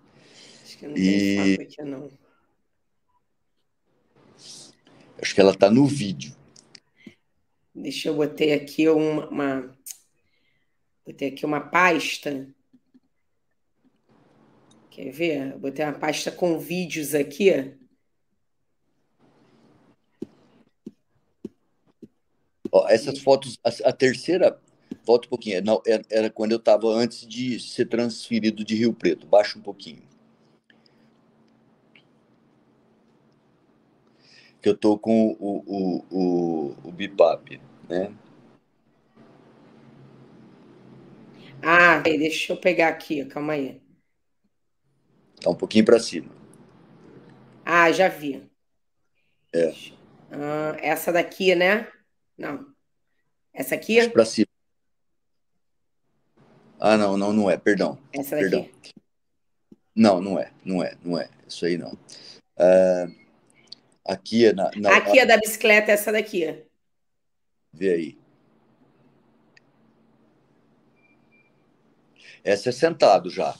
Acho que não e... tem não. Acho que ela está no vídeo. Deixa eu botar aqui uma, uma botei aqui uma pasta. Quer ver? Botei uma pasta com vídeos aqui. Ó, essas fotos, a, a, terceira, volta um pouquinho, não, era, era quando eu estava antes de ser transferido de Rio Preto. Baixa um pouquinho. Que eu tô com o, o, o, o BIPAP, né? Ah, deixa eu pegar aqui, calma aí. Tá um pouquinho para cima. Ah, já vi. É. Ah, essa daqui, né? Não. Essa aqui? Para cima. Ah, não, não, não é, perdão. Essa daqui? Perdão. Não, não é, não é, não é. Isso aí não. Uh, Aqui é na, na, Aqui é da bicicleta, essa daqui. Vê aí. Essa é sentado já.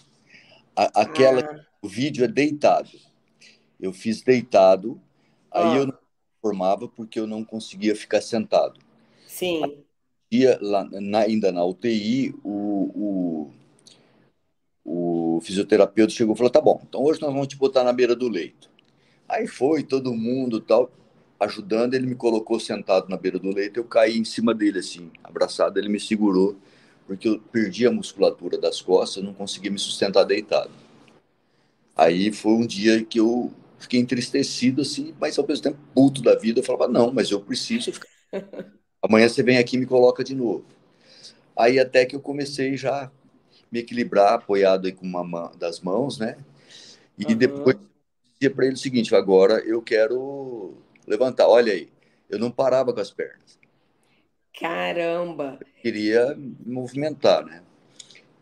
A, aquela, ah. o vídeo é deitado. Eu fiz deitado, aí ah. eu não formava porque eu não conseguia ficar sentado. Sim. Ia lá, na, ainda na UTI, o, o, o fisioterapeuta chegou e falou: tá bom, então hoje nós vamos te botar na beira do leito. Aí foi todo mundo tal, ajudando. Ele me colocou sentado na beira do leito. Eu caí em cima dele, assim, abraçado. Ele me segurou, porque eu perdi a musculatura das costas, não conseguia me sustentar deitado. Aí foi um dia que eu fiquei entristecido, assim, mas ao mesmo tempo puto da vida. Eu falava, não, mas eu preciso ficar. <laughs> Amanhã você vem aqui e me coloca de novo. Aí até que eu comecei já me equilibrar, apoiado aí com uma das mãos, né? E uhum. depois dizia para ele o seguinte: agora eu quero levantar. Olha aí, eu não parava com as pernas. Caramba! Eu queria movimentar, né?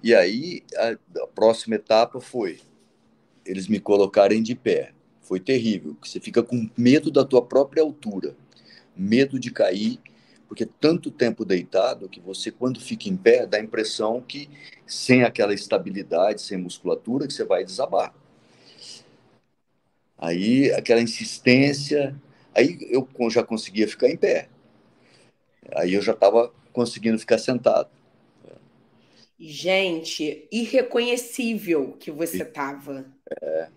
E aí a, a próxima etapa foi eles me colocarem de pé. Foi terrível, você fica com medo da tua própria altura, medo de cair, porque tanto tempo deitado que você, quando fica em pé, dá a impressão que sem aquela estabilidade, sem musculatura, que você vai desabar. Aí aquela insistência, aí eu já conseguia ficar em pé. Aí eu já estava conseguindo ficar sentado. Gente, irreconhecível que você estava. É.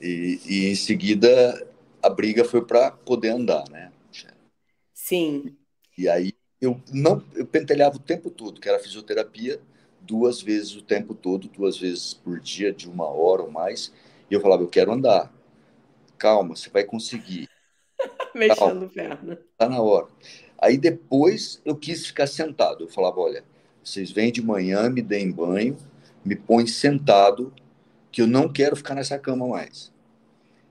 E, e, em seguida a briga foi para poder andar, né? Sim. E aí eu não eu pentelhava o tempo todo, que era fisioterapia duas vezes o tempo todo, duas vezes por dia, de uma hora ou mais. E eu falava, eu quero andar. Calma, você vai conseguir. <laughs> Mexendo perna. Tá na hora. Aí depois eu quis ficar sentado. Eu falava, olha, vocês vêm de manhã, me deem banho, me põem sentado, que eu não quero ficar nessa cama mais.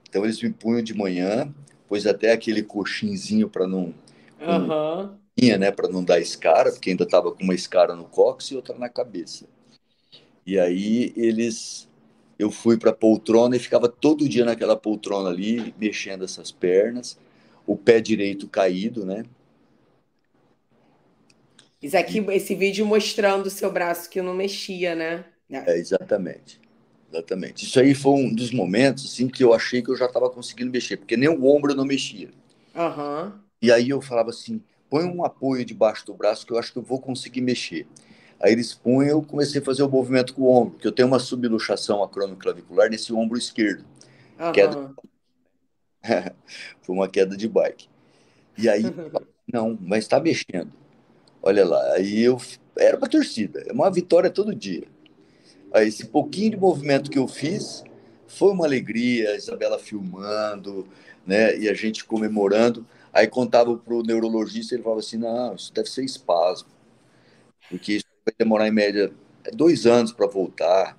Então eles me punham de manhã, pôs até aquele coxinzinho para não. Uhum. né, para não dar escara, porque ainda estava com uma escara no cóccix e outra na cabeça. E aí eles eu fui para a poltrona e ficava todo dia naquela poltrona ali, mexendo essas pernas, o pé direito caído, né? Isso aqui, esse vídeo mostrando o seu braço que não mexia, né? É, exatamente. Exatamente. Isso aí foi um dos momentos assim que eu achei que eu já estava conseguindo mexer, porque nem o ombro eu não mexia. Uhum. E aí eu falava assim, põe um apoio debaixo do braço que eu acho que eu vou conseguir mexer. Aí eles punham, eu comecei a fazer o movimento com o ombro, porque eu tenho uma subluxação acromio-clavicular nesse ombro esquerdo. Uhum. Queda... <laughs> foi uma queda de bike. E aí, <laughs> não, mas está mexendo. Olha lá, aí eu era uma torcida, é uma vitória todo dia. Aí esse pouquinho de movimento que eu fiz foi uma alegria, a Isabela filmando, né, e a gente comemorando. Aí contava para o neurologista, ele falava assim, não, isso deve ser espasmo, porque isso vai demorar em média dois anos para voltar.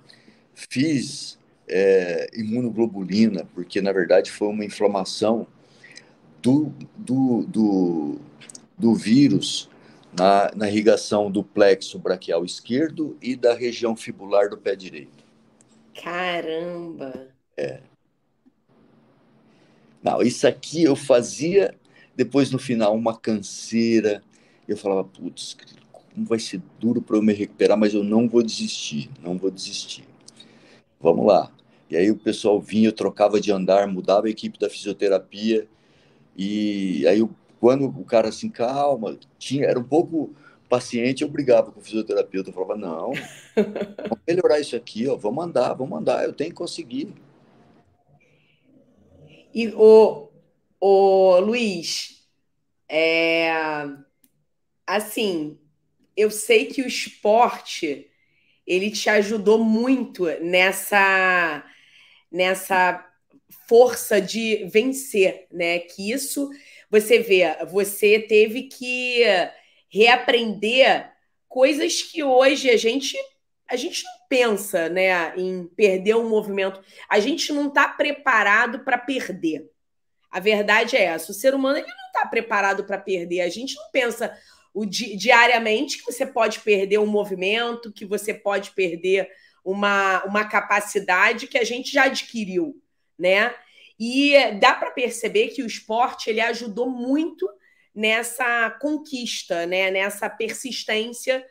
Fiz é, imunoglobulina, porque na verdade foi uma inflamação do, do, do, do vírus na, na irrigação do plexo braquial esquerdo e da região fibular do pé direito. Caramba! É. Não, isso aqui eu fazia, depois no final, uma canseira. Eu falava, putz, como vai ser duro para eu me recuperar, mas eu não vou desistir, não vou desistir. Vamos lá. E aí o pessoal vinha, eu trocava de andar, mudava a equipe da fisioterapia, e aí o quando o cara assim, calma, tinha, era um pouco paciente, eu brigava com o fisioterapeuta, eu falava, não, vamos melhorar isso aqui, ó, vamos andar, vamos andar, eu tenho que conseguir. E o, o Luiz, é, assim, eu sei que o esporte ele te ajudou muito nessa nessa força de vencer, né? Que isso você vê, você teve que reaprender coisas que hoje a gente a gente não pensa, né, em perder um movimento. A gente não está preparado para perder. A verdade é essa. O ser humano ele não está preparado para perder. A gente não pensa o di diariamente que você pode perder um movimento, que você pode perder uma, uma capacidade que a gente já adquiriu, né? E dá para perceber que o esporte ele ajudou muito nessa conquista, né? nessa persistência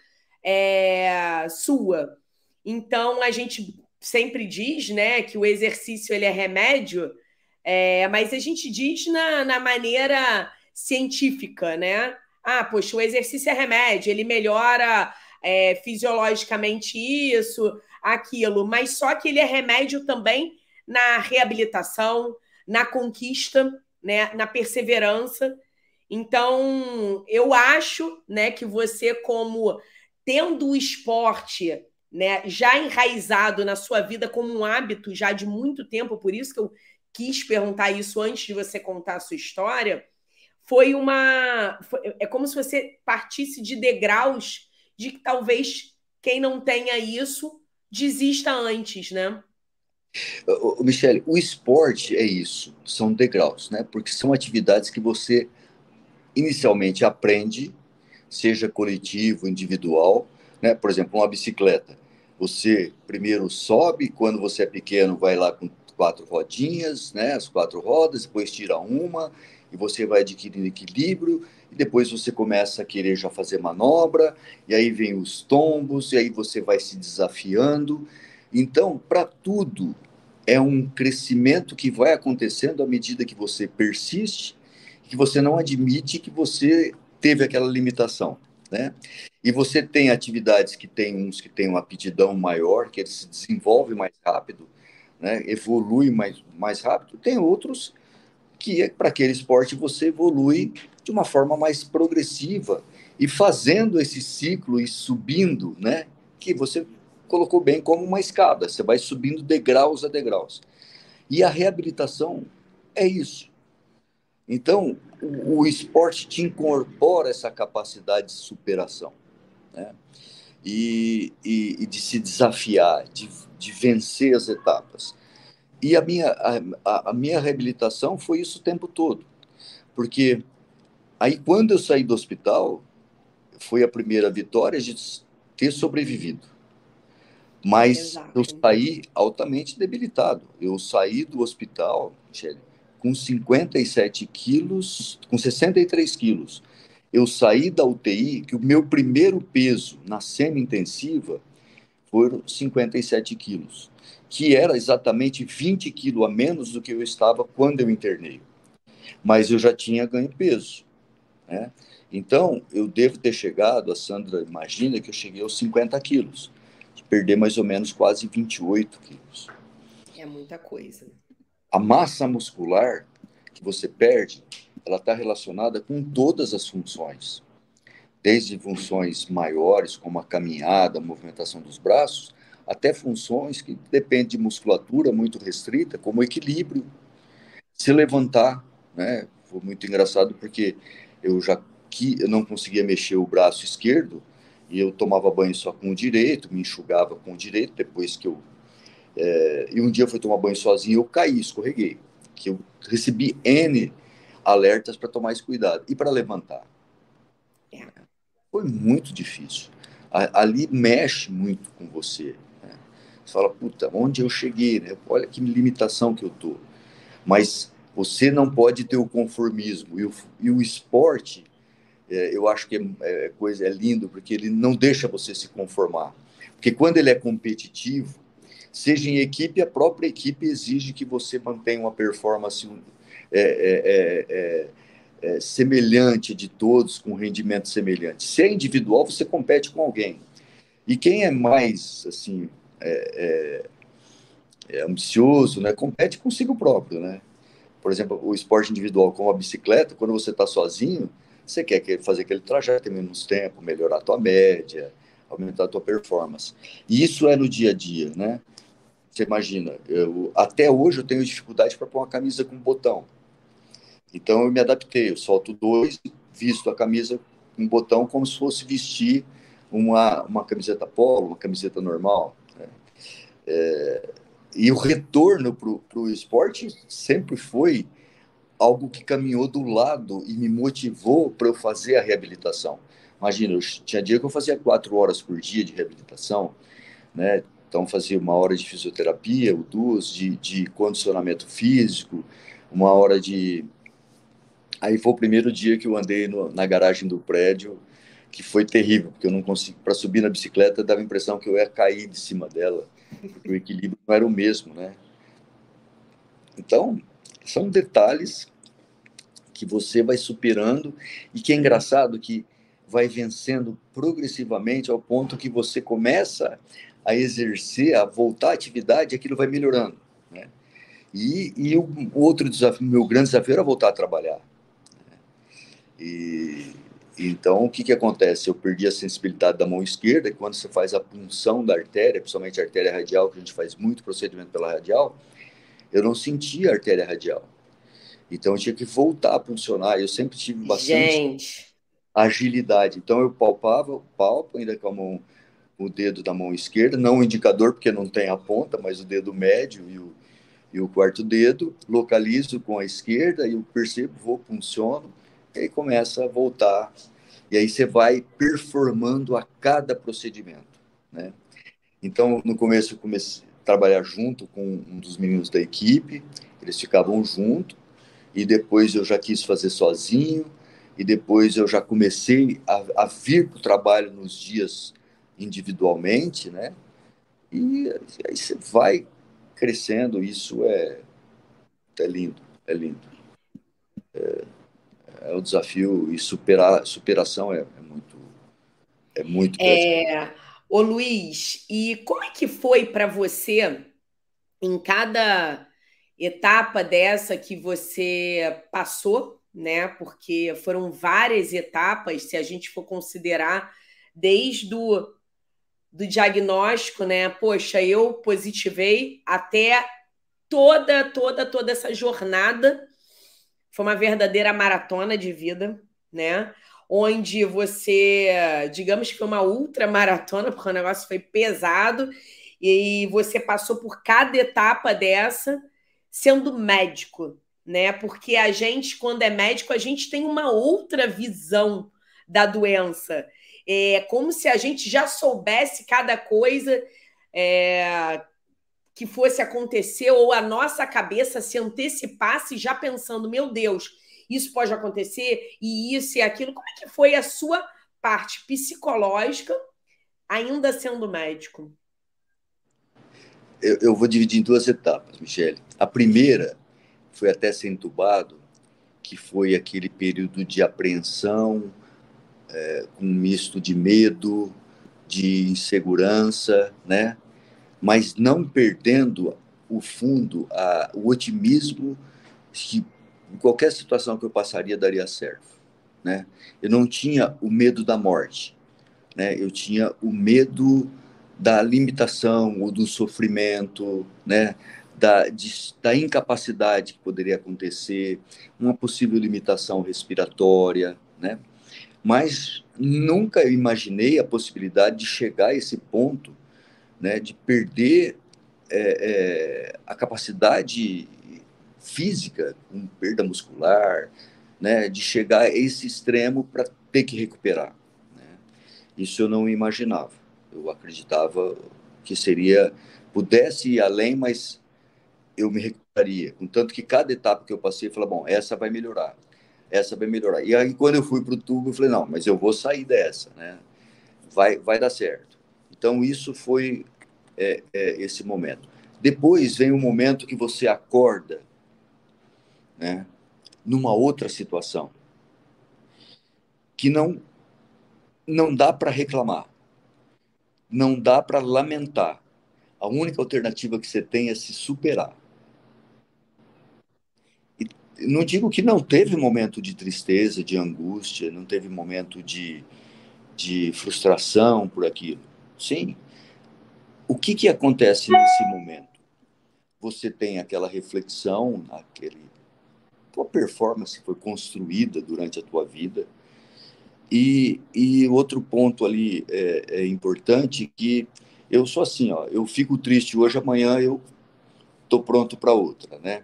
é, sua. Então a gente sempre diz né, que o exercício ele é remédio, é, mas a gente diz na, na maneira científica, né? Ah, poxa, o exercício é remédio, ele melhora é, fisiologicamente isso, aquilo, mas só que ele é remédio também na reabilitação, na conquista, né, na perseverança. Então, eu acho, né, que você como tendo o esporte, né, já enraizado na sua vida como um hábito já de muito tempo, por isso que eu quis perguntar isso antes de você contar a sua história, foi uma foi, é como se você partisse de degraus de que talvez quem não tenha isso desista antes, né? Michele, o esporte é isso, são degraus, né? Porque são atividades que você inicialmente aprende, seja coletivo, individual, né? Por exemplo, uma bicicleta. Você primeiro sobe, quando você é pequeno, vai lá com quatro rodinhas, né? As quatro rodas, depois tira uma e você vai adquirindo equilíbrio e depois você começa a querer já fazer manobra e aí vem os tombos e aí você vai se desafiando. Então, para tudo é um crescimento que vai acontecendo à medida que você persiste, que você não admite que você teve aquela limitação. né? E você tem atividades que tem uns que têm uma aptidão maior, que ele se desenvolve mais rápido, né? evolui mais, mais rápido. Tem outros que, é, para aquele esporte, você evolui de uma forma mais progressiva e fazendo esse ciclo e subindo, né? Que você colocou bem como uma escada, você vai subindo degraus a degraus. E a reabilitação é isso. Então, o, o esporte te incorpora essa capacidade de superação, né? E, e, e de se desafiar, de, de vencer as etapas. E a minha, a, a minha reabilitação foi isso o tempo todo. Porque aí, quando eu saí do hospital, foi a primeira vitória de ter sobrevivido. Mas Exato. eu saí altamente debilitado. Eu saí do hospital, Michele, com 57 quilos, com 63 quilos. Eu saí da UTI, que o meu primeiro peso na semi-intensiva foram 57 quilos, que era exatamente 20 quilos a menos do que eu estava quando eu internei. Mas eu já tinha ganho peso. Né? Então, eu devo ter chegado, a Sandra imagina que eu cheguei aos 50 quilos, de perder mais ou menos quase 28 quilos. É muita coisa. A massa muscular que você perde, ela está relacionada com todas as funções, desde funções maiores, como a caminhada, a movimentação dos braços, até funções que dependem de musculatura muito restrita, como equilíbrio, se levantar, né? Foi muito engraçado porque eu já que eu não conseguia mexer o braço esquerdo e eu tomava banho só com o direito, me enxugava com o direito depois que eu é, e um dia eu fui tomar banho sozinho, eu caí, escorreguei, que eu recebi n alertas para tomar esse cuidado e para levantar. É. Foi muito difícil. Ali mexe muito com você. Você fala, puta, onde eu cheguei? Né? Olha que limitação que eu tô. Mas você não pode ter o conformismo e o, e o esporte é, eu acho que é, é, coisa é lindo porque ele não deixa você se conformar. Porque quando ele é competitivo, seja em equipe, a própria equipe exige que você mantenha uma performance é, é, é, é semelhante de todos, com rendimento semelhante. Se é individual, você compete com alguém. E quem é mais assim ambicioso, né, compete consigo próprio, né? Por exemplo, o esporte individual, como a bicicleta, quando você está sozinho, você quer fazer aquele trajeto em menos tempo, melhorar a tua média, aumentar a tua performance. E isso é no dia a dia, né? Você imagina, eu, até hoje eu tenho dificuldade para pôr uma camisa com botão. Então eu me adaptei, eu solto dois, visto a camisa com botão como se fosse vestir uma, uma camiseta polo, uma camiseta normal. É, e o retorno para o esporte sempre foi algo que caminhou do lado e me motivou para eu fazer a reabilitação. Imagina, eu tinha dia que eu fazia quatro horas por dia de reabilitação, né? Então fazia uma hora de fisioterapia, duas de, de condicionamento físico, uma hora de. Aí foi o primeiro dia que eu andei no, na garagem do prédio, que foi terrível, porque eu não consegui. Para subir na bicicleta dava a impressão que eu ia cair de cima dela, o equilíbrio não era o mesmo, né? Então, são detalhes que você vai superando e que é engraçado que vai vencendo progressivamente ao ponto que você começa a exercer, a voltar à atividade, aquilo vai melhorando. Né? E, e o, outro desafio, meu grande desafio era voltar a trabalhar. Né? E então o que, que acontece? Eu perdi a sensibilidade da mão esquerda, e quando você faz a punção da artéria, principalmente a artéria radial, que a gente faz muito procedimento pela radial, eu não sentia a artéria radial. Então eu tinha que voltar a funcionar. Eu sempre tive bastante Gente. agilidade. Então eu palpava palpo, ainda com a mão, o dedo da mão esquerda, não o indicador, porque não tem a ponta, mas o dedo médio e o, e o quarto dedo, localizo com a esquerda e eu percebo, vou, funciono, e aí começa a voltar. E aí você vai performando a cada procedimento, né? Então, no começo eu comecei, trabalhar junto com um dos meninos da equipe, eles ficavam junto, e depois eu já quis fazer sozinho, e depois eu já comecei a, a vir para o trabalho nos dias individualmente, né? E aí você vai crescendo, isso é, é lindo, é lindo. É, é o desafio e superar, superação é, é muito, É muito É... Ô Luiz, e como é que foi para você em cada etapa dessa que você passou, né? Porque foram várias etapas, se a gente for considerar, desde o do diagnóstico, né? Poxa, eu positivei até toda, toda, toda essa jornada. Foi uma verdadeira maratona de vida, né? Onde você, digamos que foi uma ultra maratona, porque o negócio foi pesado, e você passou por cada etapa dessa sendo médico, né? Porque a gente, quando é médico, a gente tem uma outra visão da doença. É como se a gente já soubesse cada coisa é, que fosse acontecer, ou a nossa cabeça se antecipasse já pensando, meu Deus, isso pode acontecer, e isso e aquilo. Como é que foi a sua parte psicológica, ainda sendo médico? Eu, eu vou dividir em duas etapas, Michele. A primeira foi até ser entubado, que foi aquele período de apreensão, é, um misto de medo, de insegurança, né? Mas não perdendo o fundo, a, o otimismo que em qualquer situação que eu passaria daria certo. Né? Eu não tinha o medo da morte, né? eu tinha o medo da limitação ou do sofrimento, né? da, de, da incapacidade que poderia acontecer, uma possível limitação respiratória, né? mas nunca imaginei a possibilidade de chegar a esse ponto, né, de perder é, é, a capacidade física, com perda muscular, né, de chegar a esse extremo para ter que recuperar. Né? Isso eu não imaginava. Eu acreditava que seria pudesse ir além, mas eu me recuperaria. Contanto que cada etapa que eu passei, eu falei, bom, essa vai melhorar essa vai melhorar. E aí, quando eu fui para o tubo, eu falei, não, mas eu vou sair dessa, né? Vai, vai dar certo. Então, isso foi é, é, esse momento. Depois vem o momento que você acorda, né? Numa outra situação, que não, não dá para reclamar, não dá para lamentar. A única alternativa que você tem é se superar não digo que não teve momento de tristeza, de angústia, não teve momento de, de frustração por aquilo. Sim. O que, que acontece nesse momento? Você tem aquela reflexão, aquele tua performance foi construída durante a tua vida. E, e outro ponto ali é, é importante que eu sou assim, ó, eu fico triste hoje, amanhã eu tô pronto para outra, né?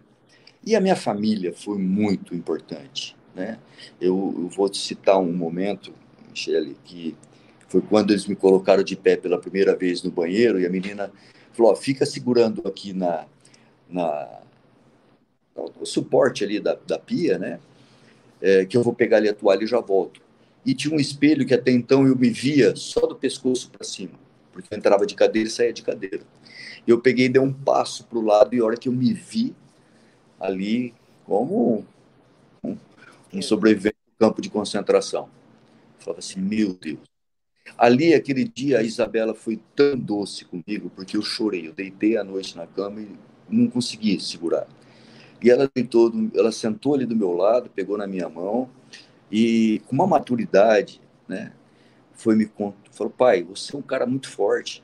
E a minha família foi muito importante. Né? Eu, eu vou te citar um momento, Michele, que foi quando eles me colocaram de pé pela primeira vez no banheiro e a menina falou: fica segurando aqui na, na no suporte ali da, da pia, né? É, que eu vou pegar ali a toalha e já volto. E tinha um espelho que até então eu me via só do pescoço para cima, porque eu entrava de cadeira e saía de cadeira. Eu peguei e dei um passo para o lado e a hora que eu me vi, ali como um, um sobrevivente do campo de concentração. Eu falava assim, meu Deus. Ali, aquele dia, a Isabela foi tão doce comigo, porque eu chorei. Eu deitei à noite na cama e não consegui segurar. E ela deitou, ela sentou ali do meu lado, pegou na minha mão e, com uma maturidade, né, foi me falou: pai, você é um cara muito forte.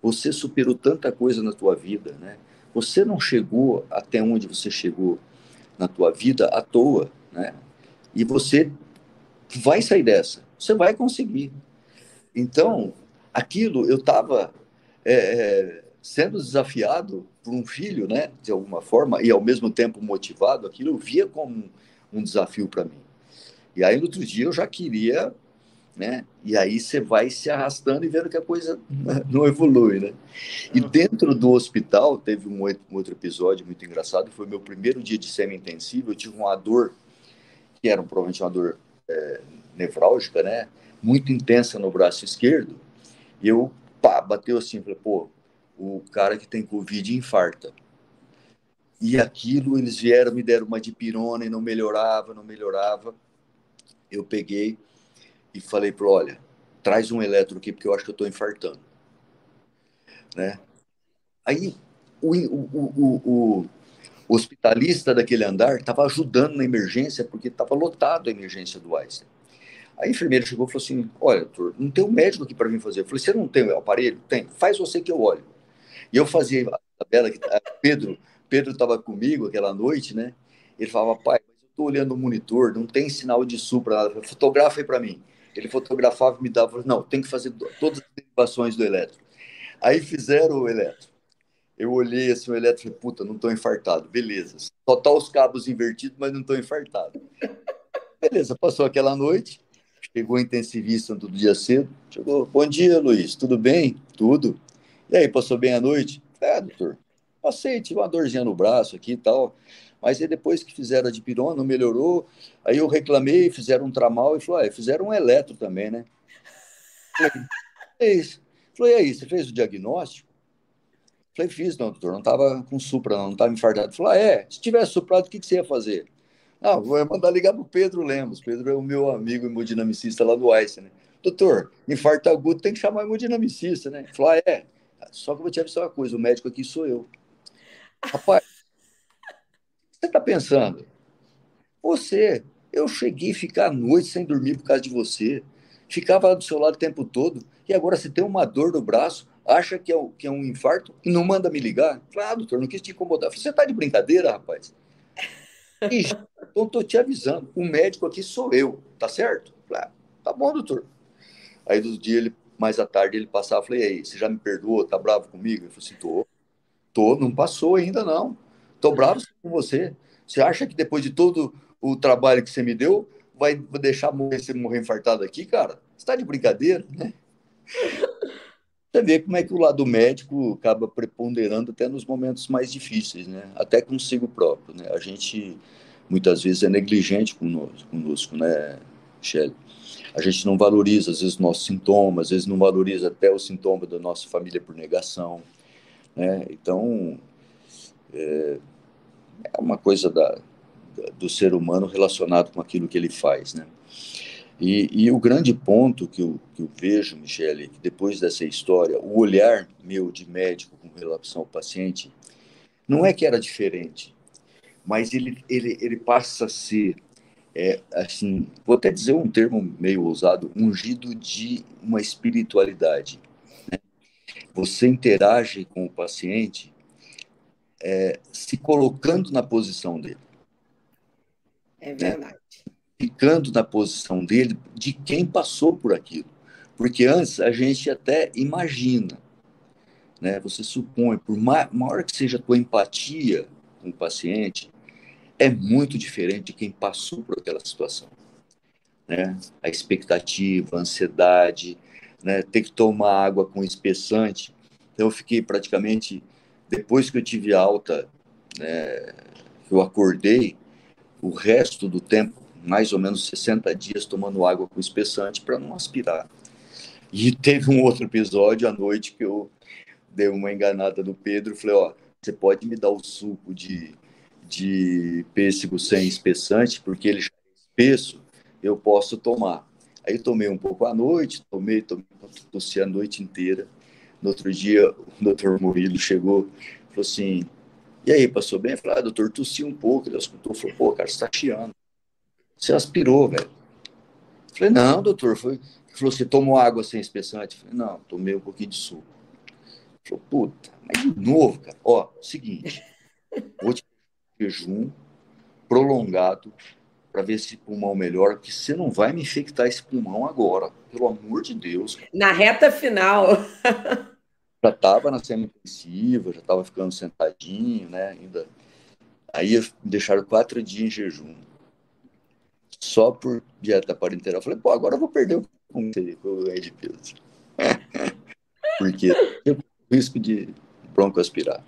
Você superou tanta coisa na tua vida, né? Você não chegou até onde você chegou na tua vida à toa, né? E você vai sair dessa. Você vai conseguir. Então, aquilo eu estava é, é, sendo desafiado por um filho, né? De alguma forma e ao mesmo tempo motivado. Aquilo eu via como um, um desafio para mim. E aí no outro dia eu já queria né? E aí você vai se arrastando e vendo que a coisa <laughs> não evolui, né? E dentro do hospital teve um outro episódio muito engraçado, foi meu primeiro dia de semi-intensivo, eu tive uma dor, que era provavelmente uma dor é, nevrálgica, né? Muito intensa no braço esquerdo, e eu, pá, bateu assim, falei, pô, o cara que tem Covid infarta. E aquilo, eles vieram, me deram uma dipirona e não melhorava, não melhorava. Eu peguei, e falei para olha, traz um eletro aqui, porque eu acho que eu estou infartando. Né? Aí o, o, o, o hospitalista daquele andar estava ajudando na emergência, porque estava lotado a emergência do Einstein. A enfermeira chegou e falou assim: Olha, doutor, não tem um médico aqui para mim fazer. Eu falei: Você não tem o aparelho? Tem. Faz você que eu olho. E eu fazia a tabela que Pedro Pedro estava comigo aquela noite, né? Ele falava: Pai, mas eu estou olhando o monitor, não tem sinal de supra, nada. Fotografa aí para mim. Ele fotografava e me dava: Não, tem que fazer todas as derivações do eletro. Aí fizeram o eletro. Eu olhei assim, o eletro falei, puta, não estou infartado. Beleza. Só tá os cabos invertidos, mas não estou infartado. Beleza, passou aquela noite. Chegou intensivista todo dia cedo. Chegou, bom dia, Luiz, tudo bem? Tudo. E aí, passou bem a noite? É, doutor, passei, tive uma dorzinha no braço aqui e tal. Mas aí depois que fizeram a de pirona, não melhorou. Aí eu reclamei, fizeram um tramal e falou, ah, fizeram um eletro também, né? Falei, é isso. Falei, e aí, você fez o diagnóstico? Falei, fiz, não, doutor, não estava com supra, não estava infartado. Falei, ah, é, se tivesse suprado, o que, que você ia fazer? Ah, vou mandar ligar para o Pedro Lemos. Pedro é o meu amigo hemodinamicista lá do Einstein, né? Doutor, infarto agudo tem que chamar hemodinamicista, né? Falei, ah, é. Só que eu vou te avisar uma coisa, o médico aqui sou eu. Rapaz, você está pensando? Você, eu cheguei a ficar à noite sem dormir por causa de você. Ficava do seu lado o tempo todo. E agora você tem uma dor no braço, acha que é, que é um infarto e não manda me ligar? Falei, ah, doutor, não quis te incomodar. Você está de brincadeira, rapaz? <laughs> então estou te avisando, o médico aqui sou eu, tá certo? Falei, ah, tá bom, doutor. Aí do dia, ele, mais à tarde, ele passava, falei, aí, você já me perdoou, tá bravo comigo? Ele falou assim, tô, tô, não passou ainda não, tô bravo com você. Você acha que depois de todo o trabalho que você me deu, vai deixar morrer, você morrer infartado aqui, cara? Você tá de brincadeira, né? <laughs> Você vê como é que o lado médico acaba preponderando até nos momentos mais difíceis, né? Até consigo próprio, né? A gente muitas vezes é negligente conosco, né, Shelly? A gente não valoriza, às vezes, nossos sintomas, às vezes não valoriza até o sintoma da nossa família por negação, né? Então, é, é uma coisa da, do ser humano relacionado com aquilo que ele faz, né? E, e, o grande ponto que eu, que eu vejo, Michele, que depois dessa história, o olhar meu de médico com relação ao paciente, não é que era diferente, mas ele, ele, ele passa a ser, é, assim, vou até dizer um termo meio ousado, ungido de uma espiritualidade. Né? Você interage com o paciente é, se colocando na posição dele. É verdade. Né? ficando na posição dele de quem passou por aquilo. Porque antes a gente até imagina, né? Você supõe, por maior que seja a tua empatia com o paciente, é muito diferente de quem passou por aquela situação. Né? A expectativa, a ansiedade, né? ter que tomar água com espessante. Então, eu fiquei praticamente, depois que eu tive alta, né, eu acordei, o resto do tempo mais ou menos 60 dias tomando água com espessante para não aspirar. E teve um outro episódio à noite que eu dei uma enganada no Pedro, falei, ó, você pode me dar o suco de, de pêssego sem espessante, porque ele já é espesso, eu posso tomar. Aí tomei um pouco à noite, tomei, tomei, tossi a noite inteira. No outro dia, o doutor Murilo chegou, falou assim, e aí, passou bem? Eu falei, ah, doutor, tossi um pouco. Ele escutou, falou, pô, cara, você tá chiando. Você aspirou, velho. Falei, não, doutor. Foi... Ele falou, você tomou água sem espessante? Falei, não, tomei um pouquinho de suco. Ele falou, puta, mas de novo, cara. Ó, seguinte, vou te jejum prolongado para ver se pulmão melhora, porque você não vai me infectar esse pulmão agora, pelo amor de Deus. Na reta final. <laughs> já estava na semi-intensiva, já estava ficando sentadinho, né? Ainda. Aí me deixaram quatro dias em jejum só por dieta parenteral. Eu falei, pô, agora eu vou perder o ganho de peso. <laughs> Porque o risco de broncoaspirar.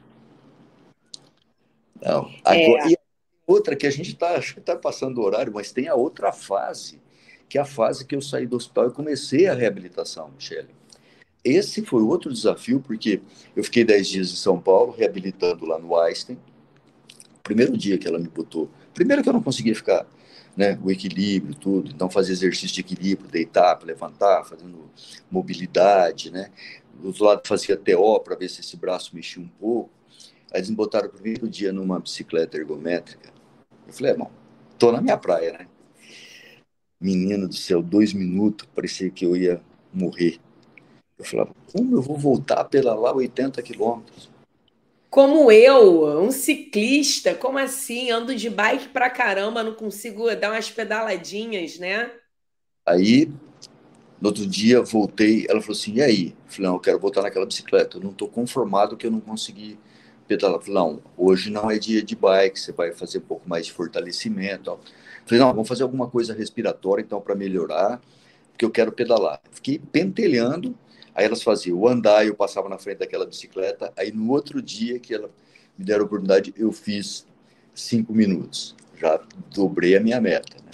Não. Agora, é. E outra que a gente está, acho que está passando o horário, mas tem a outra fase, que é a fase que eu saí do hospital e comecei a reabilitação, Michele. Esse foi outro desafio, porque eu fiquei 10 dias em São Paulo, reabilitando lá no Einstein. Primeiro dia que ela me botou. Primeiro que eu não conseguia ficar né, o equilíbrio, tudo. Então, fazer exercício de equilíbrio, deitar, levantar, fazendo mobilidade, né? Do outro lado, fazia TO para ver se esse braço mexia um pouco. Aí eles me botaram o primeiro dia numa bicicleta ergométrica. Eu falei, é, bom, tô na minha praia, né? Menino do céu, dois minutos, parecia que eu ia morrer. Eu falava, como eu vou voltar pela lá 80 quilômetros? Como eu, um ciclista, como assim? Ando de bike pra caramba, não consigo dar umas pedaladinhas, né? Aí, no outro dia, voltei, ela falou assim, e aí? Eu falei, não, eu quero voltar naquela bicicleta. Eu não estou conformado que eu não consegui pedalar. Eu falei, não, hoje não é dia de bike, você vai fazer um pouco mais de fortalecimento. Eu falei, não, vamos fazer alguma coisa respiratória, então, para melhorar, porque eu quero pedalar. Fiquei pentelhando, Aí elas faziam o andar, eu passava na frente daquela bicicleta. Aí no outro dia que ela me deram a oportunidade, eu fiz cinco minutos. Já dobrei a minha meta. Né?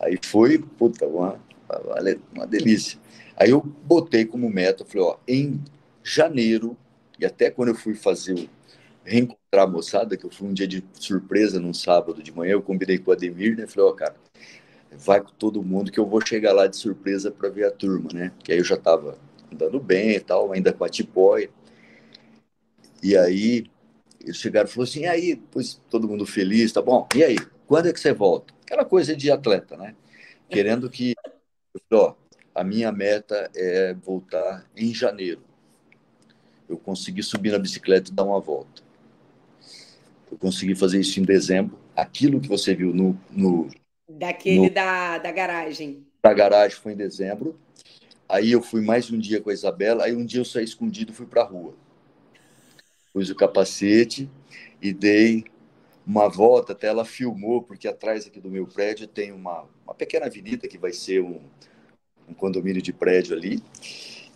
Aí foi, puta, uma, uma delícia. Aí eu botei como meta, falei, ó, em janeiro, e até quando eu fui fazer, reencontrar a moçada, que eu fui um dia de surpresa num sábado de manhã, eu combinei com o Ademir, né? Falei, ó, cara, vai com todo mundo que eu vou chegar lá de surpresa para ver a turma, né? Que aí eu já estava andando bem e tal, ainda com a tipóia. E aí eles chegaram e falaram assim, e aí, depois todo mundo feliz, tá bom? E aí, quando é que você volta? Aquela coisa de atleta, né? Querendo que, ó, a minha meta é voltar em janeiro. Eu consegui subir na bicicleta e dar uma volta. Eu consegui fazer isso em dezembro. Aquilo que você viu no. no Daquele no, da, da garagem. Da garagem foi em dezembro. Aí eu fui mais um dia com a Isabela, aí um dia eu saí escondido e fui para a rua. Pus o capacete e dei uma volta, até ela filmou, porque atrás aqui do meu prédio tem uma, uma pequena avenida que vai ser um, um condomínio de prédio ali,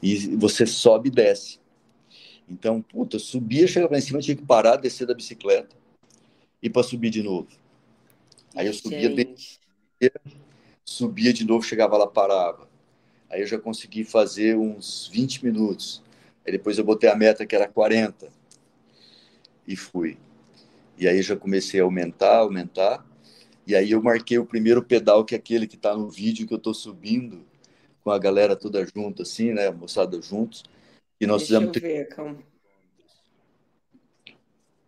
e você sobe e desce. Então, puta, subia, chegava lá em cima, tinha que parar, descer da bicicleta e para subir de novo. Aí eu subia, subia de novo, chegava lá, parava. Aí eu já consegui fazer uns 20 minutos. Aí depois eu botei a meta que era 40 e fui. E aí já comecei a aumentar, aumentar. E aí eu marquei o primeiro pedal, que é aquele que está no vídeo que eu estou subindo, com a galera toda junto, assim, né? A moçada juntos. E nós Deixa fizemos. Eu ver, calma.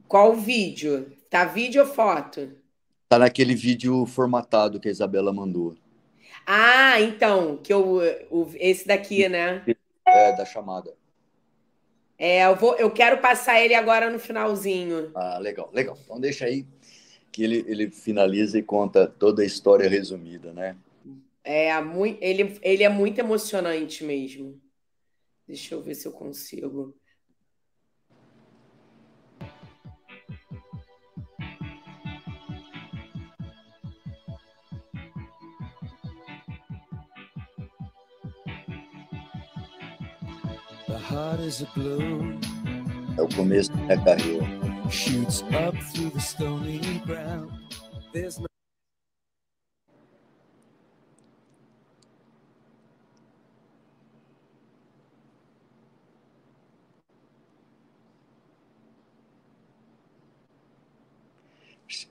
Qual vídeo? Tá vídeo ou foto? Tá naquele vídeo formatado que a Isabela mandou. Ah, então, que eu, o, esse daqui, né? É, da chamada. É, eu, vou, eu quero passar ele agora no finalzinho. Ah, legal, legal. Então deixa aí que ele, ele finaliza e conta toda a história resumida, né? É, muito, ele, ele é muito emocionante mesmo. Deixa eu ver se eu consigo. É o começo da carreira. Shoots up through the stony ground. There's no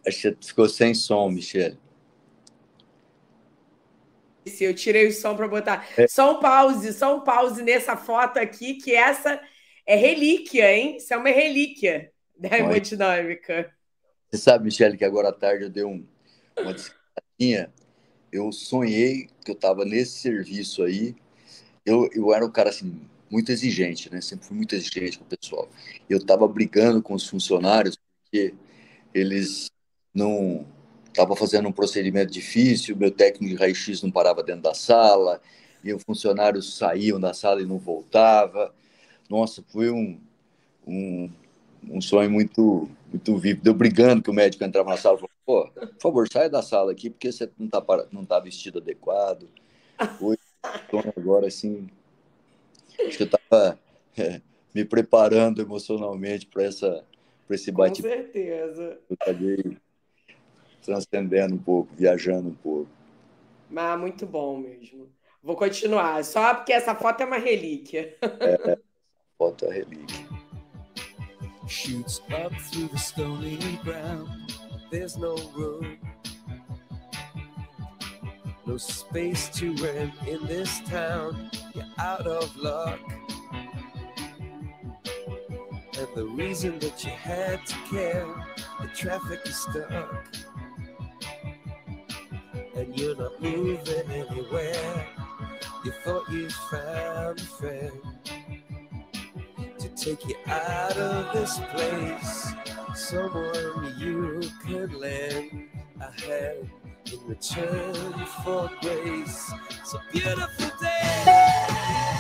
Acho que ficou sem som, Michele. Eu tirei o som para botar. É. Só um pause, só um pause nessa foto aqui, que essa é relíquia, hein? Isso é uma relíquia da hemodinâmica. Você sabe, Michele, que agora à tarde eu dei um, uma descansadinha. Eu sonhei que eu estava nesse serviço aí. Eu, eu era um cara assim, muito exigente, né? Sempre fui muito exigente com o pessoal. Eu estava brigando com os funcionários porque eles não estava fazendo um procedimento difícil, meu técnico de raio-x não parava dentro da sala, e os funcionários saíam da sala e não voltava. Nossa, foi um, um, um sonho muito muito vivo. Deu brigando que o médico entrava na sala e falou, pô, por favor, saia da sala aqui, porque você não está não tá vestido adequado. Hoje, agora, assim, acho que eu estava é, me preparando emocionalmente para essa esse bate Com certeza. Eu acabei transcendendo um pouco, viajando um pouco. Mas muito bom mesmo. Vou continuar, só porque essa foto é uma relíquia. É, <laughs> foto é relíquia. Shoots up through the stony ground. There's no road. No space to rent in this town. You're out of luck. And the reason that you had to care, the traffic is stuck. And you're not moving anywhere. You thought you found a friend to take you out of this place. Someone you could lend a hand in return for grace. It's a beautiful day.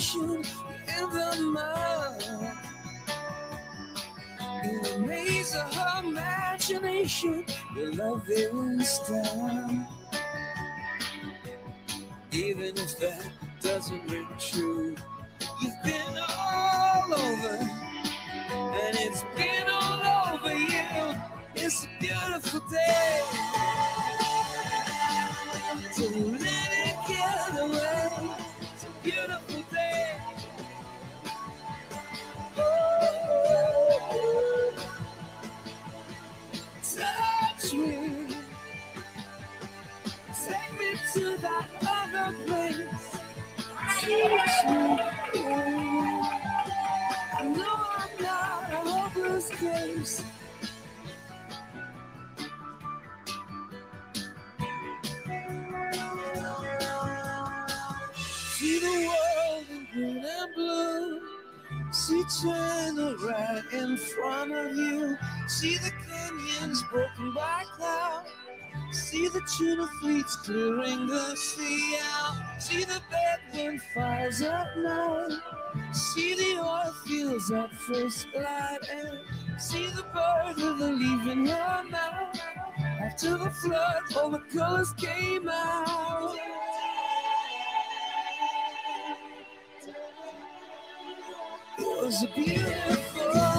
Destination in the mud. In the maze of her imagination, your love is down. Even if that doesn't ring true, you've been all over, and it's been all over you. It's a beautiful day. So let right in green and blue See the red in front of you. See the canyons broken by cloud. See the tuna fleets clearing the sea out. See the bedroom fires at night. See the oil fields at first light. And see the bird with a leaf in her mouth. After the flood, all the colors came out. It was a beautiful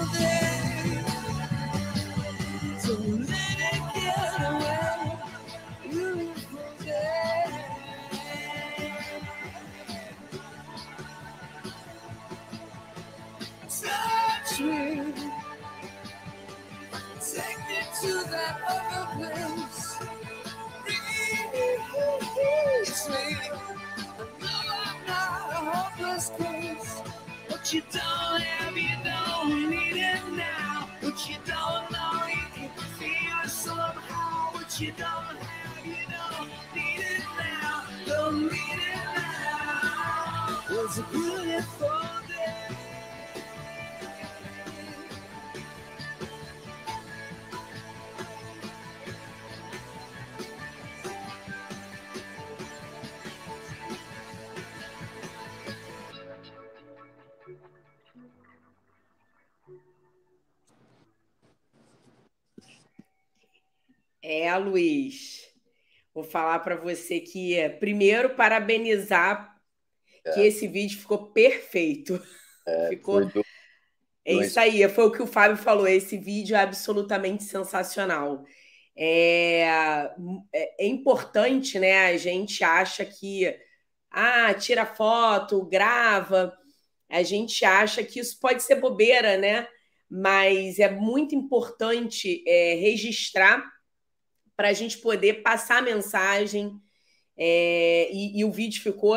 I know I'm not a hopeless case. What you don't have, you don't need it now. What you don't know, you can feel it somehow. What you don't É, Luiz. Vou falar para você que, primeiro, parabenizar que esse vídeo ficou perfeito. É, <laughs> ficou. do- É isso aí, foi o que o Fábio falou. Esse vídeo é absolutamente sensacional. É, é, é importante, né? A gente acha que ah, tira foto, grava. A gente acha que isso pode ser bobeira, né? Mas é muito importante é, registrar para a gente poder passar a mensagem. É, e, e o vídeo ficou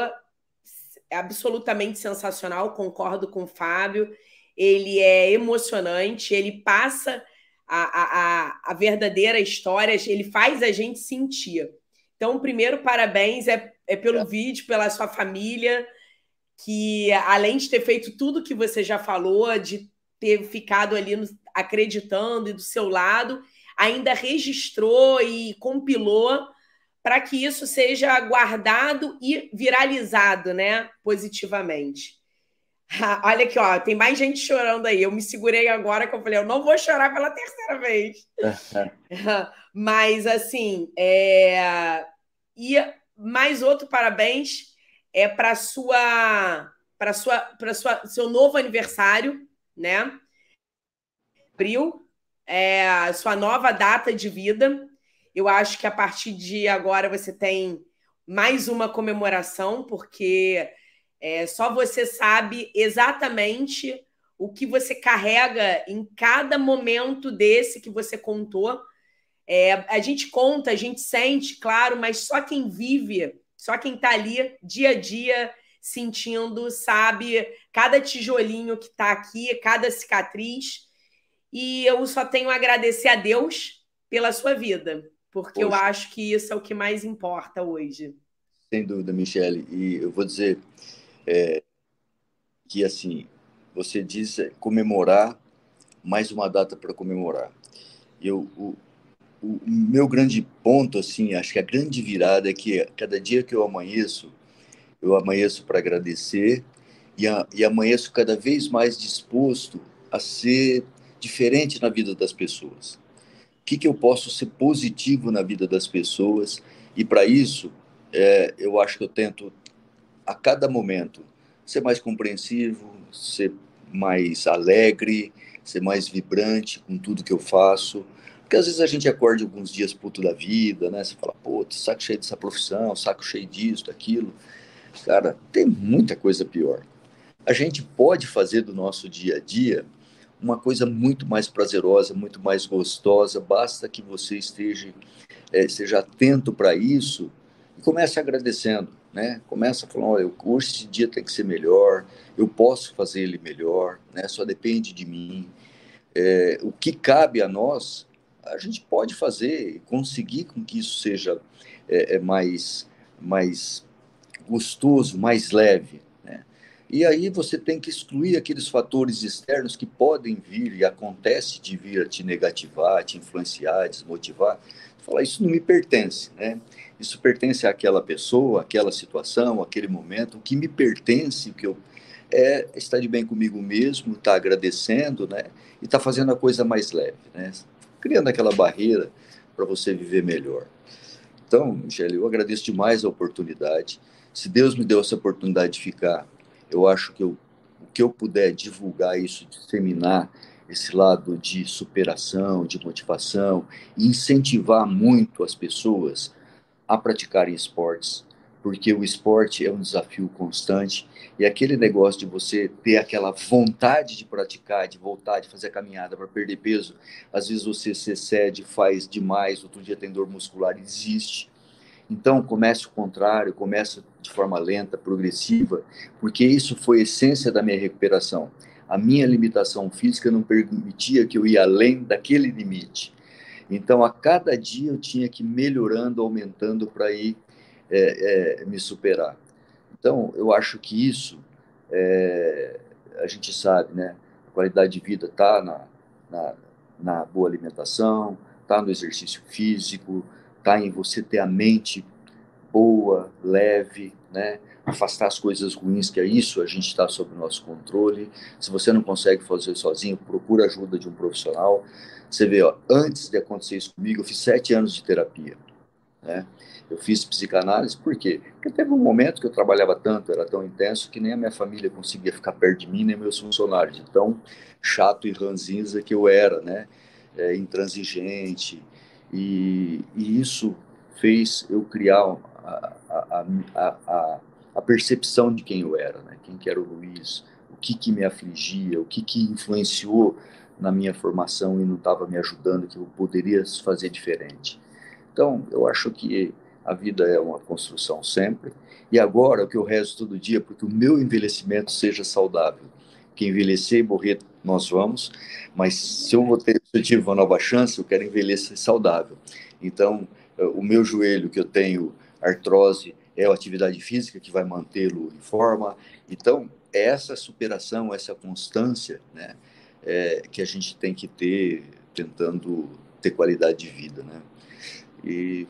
absolutamente sensacional, concordo com o Fábio. Ele é emocionante, ele passa a, a, a, verdadeira história, ele faz a gente sentir. Então, primeiro, parabéns é, é pelo É. vídeo, pela sua família, que além de ter feito tudo que você já falou, de ter ficado ali no- acreditando e do seu lado, ainda registrou e compilou para que isso seja guardado e viralizado, né, positivamente. Olha aqui, ó, tem mais gente chorando aí. Eu me segurei agora que eu falei, eu não vou chorar pela terceira vez. <laughs> Mas assim, é... e mais outro parabéns é para sua para sua para sua seu novo aniversário, né? Abril, é sua nova data de vida Eu acho que a partir de agora você tem mais uma comemoração, porque é, só você sabe exatamente o que você carrega em cada momento desse que você contou. É, a gente conta, a gente sente, claro, mas só quem vive, só quem está ali dia a dia sentindo, sabe, cada tijolinho que está aqui, cada cicatriz. E eu só tenho a agradecer a Deus pela sua vida, porque Poxa. eu acho que isso é o que mais importa hoje. Sem dúvida, Michele. E eu vou dizer é, que, assim, você diz comemorar, mais uma data para comemorar. Eu, o, o meu grande ponto, assim, acho que a grande virada é que cada dia que eu amanheço, eu amanheço para agradecer e, a, e amanheço cada vez mais disposto a ser diferente na vida das pessoas. O que, que eu posso ser positivo na vida das pessoas? E para isso, é, eu acho que eu tento, a cada momento, ser mais compreensivo, ser mais alegre, ser mais vibrante com tudo que eu faço. Porque às vezes a gente acorda alguns dias puto da vida, né? Você fala, pô, saco cheio dessa profissão, saco cheio disso, daquilo. Cara, tem muita coisa pior. A gente pode fazer do nosso dia a dia uma coisa muito mais prazerosa, muito mais gostosa, basta que você esteja, é, atento para isso e comece agradecendo, né? Começa falando, olha, hoje esse dia tem que ser melhor, eu posso fazer ele melhor, né? Só depende de mim. É, o que cabe a nós, a gente pode fazer e conseguir com que isso seja é, é mais, mais gostoso, mais leve. Né? E aí você tem que excluir aqueles fatores externos que podem vir e acontece de vir a te negativar, te influenciar, desmotivar. Falar, isso não me pertence, né? Isso pertence àquela pessoa, àquela situação, àquele momento. O que me pertence, o que eu é estar de bem comigo mesmo, estar tá agradecendo, né? E estar tá fazendo a coisa mais leve, né? Criando aquela barreira para você viver melhor. Então, Michele, eu agradeço demais a oportunidade. Se Deus me deu essa oportunidade de ficar, eu acho que eu, o que eu puder divulgar isso, disseminar esse lado de superação, de motivação, e incentivar muito as pessoas a praticarem esportes, porque o esporte é um desafio constante e aquele negócio de você ter aquela vontade de praticar, de voltar, de fazer a caminhada para perder peso, às vezes você se excede, faz demais, outro dia tem dor muscular e desiste. Então, comece o contrário, comece de forma lenta, progressiva, porque isso foi a essência da minha recuperação. A minha limitação física não permitia que eu ia além daquele limite. Então, a cada dia eu tinha que ir melhorando, aumentando para ir é, é, me superar. Então, eu acho que isso, é, a gente sabe, né? A qualidade de vida está na, na, na boa alimentação, está no exercício físico, está em você ter a mente boa, leve, né? afastar as coisas ruins, que é isso, a gente está sob o nosso controle. Se você não consegue fazer sozinho, procura ajuda de um profissional. Você vê, ó, antes de acontecer isso comigo, eu fiz sete anos de terapia. Né? Eu fiz psicanálise, por quê? Porque teve um momento que eu trabalhava tanto, era tão intenso, que nem a minha família conseguia ficar perto de mim, nem meus funcionários. Então, chato e ranzinza que eu era, né? É, intransigente. E, e, isso fez eu criar a, a, a, a, percepção de quem eu era, né? Quem que era o Luiz, o que que me afligia, o que que influenciou na minha formação e não estava me ajudando, que eu poderia fazer diferente. Então, eu acho que a vida é uma construção sempre. E agora, o que eu rezo todo dia, porque o meu envelhecimento seja saudável. Que envelhecer e morrer, nós vamos, mas se eu vou ter, se eu tive uma nova chance, eu quero envelhecer saudável. Então, o meu joelho, que eu tenho artrose, é a atividade física que vai mantê-lo em forma. Então, é essa superação, essa constância, né, é, que a gente tem que ter tentando ter qualidade de vida, né? E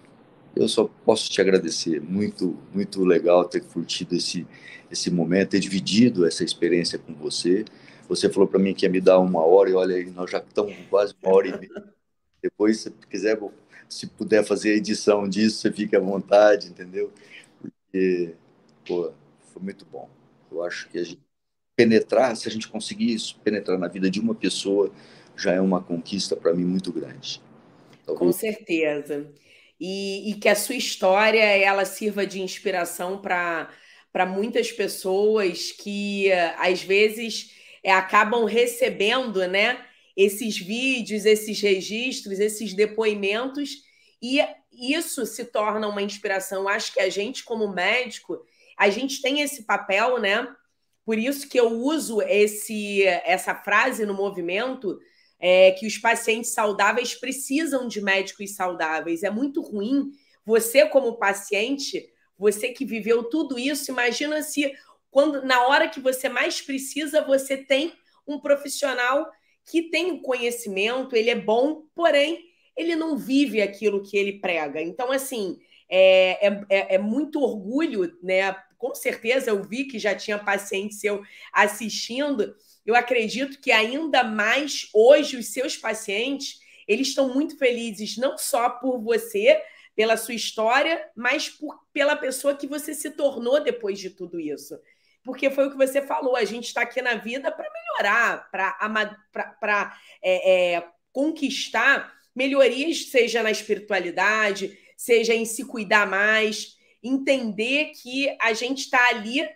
eu só posso te agradecer. Muito, muito legal ter curtido esse, esse momento, ter dividido essa experiência com você. Você falou para mim que ia me dar uma hora, e olha aí, nós já estamos quase uma hora e meia. Depois, se quiser, se puder fazer a edição disso, você fica à vontade, entendeu? Porque, pô, foi muito bom. Eu acho que a gente penetrar, se a gente conseguir isso, penetrar na vida de uma pessoa, já é uma conquista para mim muito grande. Com certeza. E, e, que a sua história ela sirva de inspiração para muitas pessoas que às vezes é, acabam recebendo né, esses vídeos, esses registros, esses depoimentos, e isso se torna uma inspiração. Acho que a gente, como médico, a gente tem esse papel, né? Por isso que eu uso esse, essa frase no movimento é, que os pacientes saudáveis precisam de médicos saudáveis. É muito ruim você, como paciente, você que viveu tudo isso, imagina se quando na hora que você mais precisa, você tem um profissional que tem o conhecimento, ele é bom, porém ele não vive aquilo que ele prega. Então, assim, é, é, é, é muito orgulho, né? Com certeza eu vi que já tinha paciente seu assistindo. Eu acredito que ainda mais hoje os seus pacientes eles estão muito felizes não só por você, pela sua história, mas por, pela pessoa que você se tornou depois de tudo isso. Porque foi o que você falou, a gente está aqui na vida para melhorar, para é, é, conquistar melhorias, seja na espiritualidade, seja em se cuidar mais, entender que a gente está ali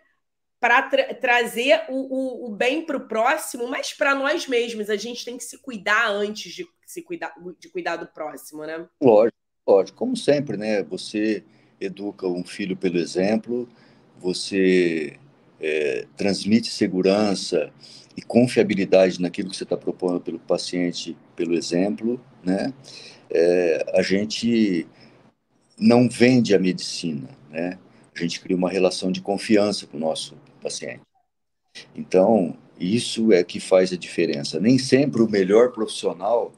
para tra trazer o, o, o bem para o próximo, mas para nós mesmos. A gente tem que se cuidar antes de se cuidar, de cuidar do próximo, né? Lógico, lógico. Como sempre, né? Você educa um filho pelo exemplo, você é, transmite segurança e confiabilidade naquilo que você está propondo pelo paciente, pelo exemplo, né? É, a gente não vende a medicina, né? A gente cria uma relação de confiança com o nosso paciente. Então, isso é que faz a diferença. Nem sempre o melhor profissional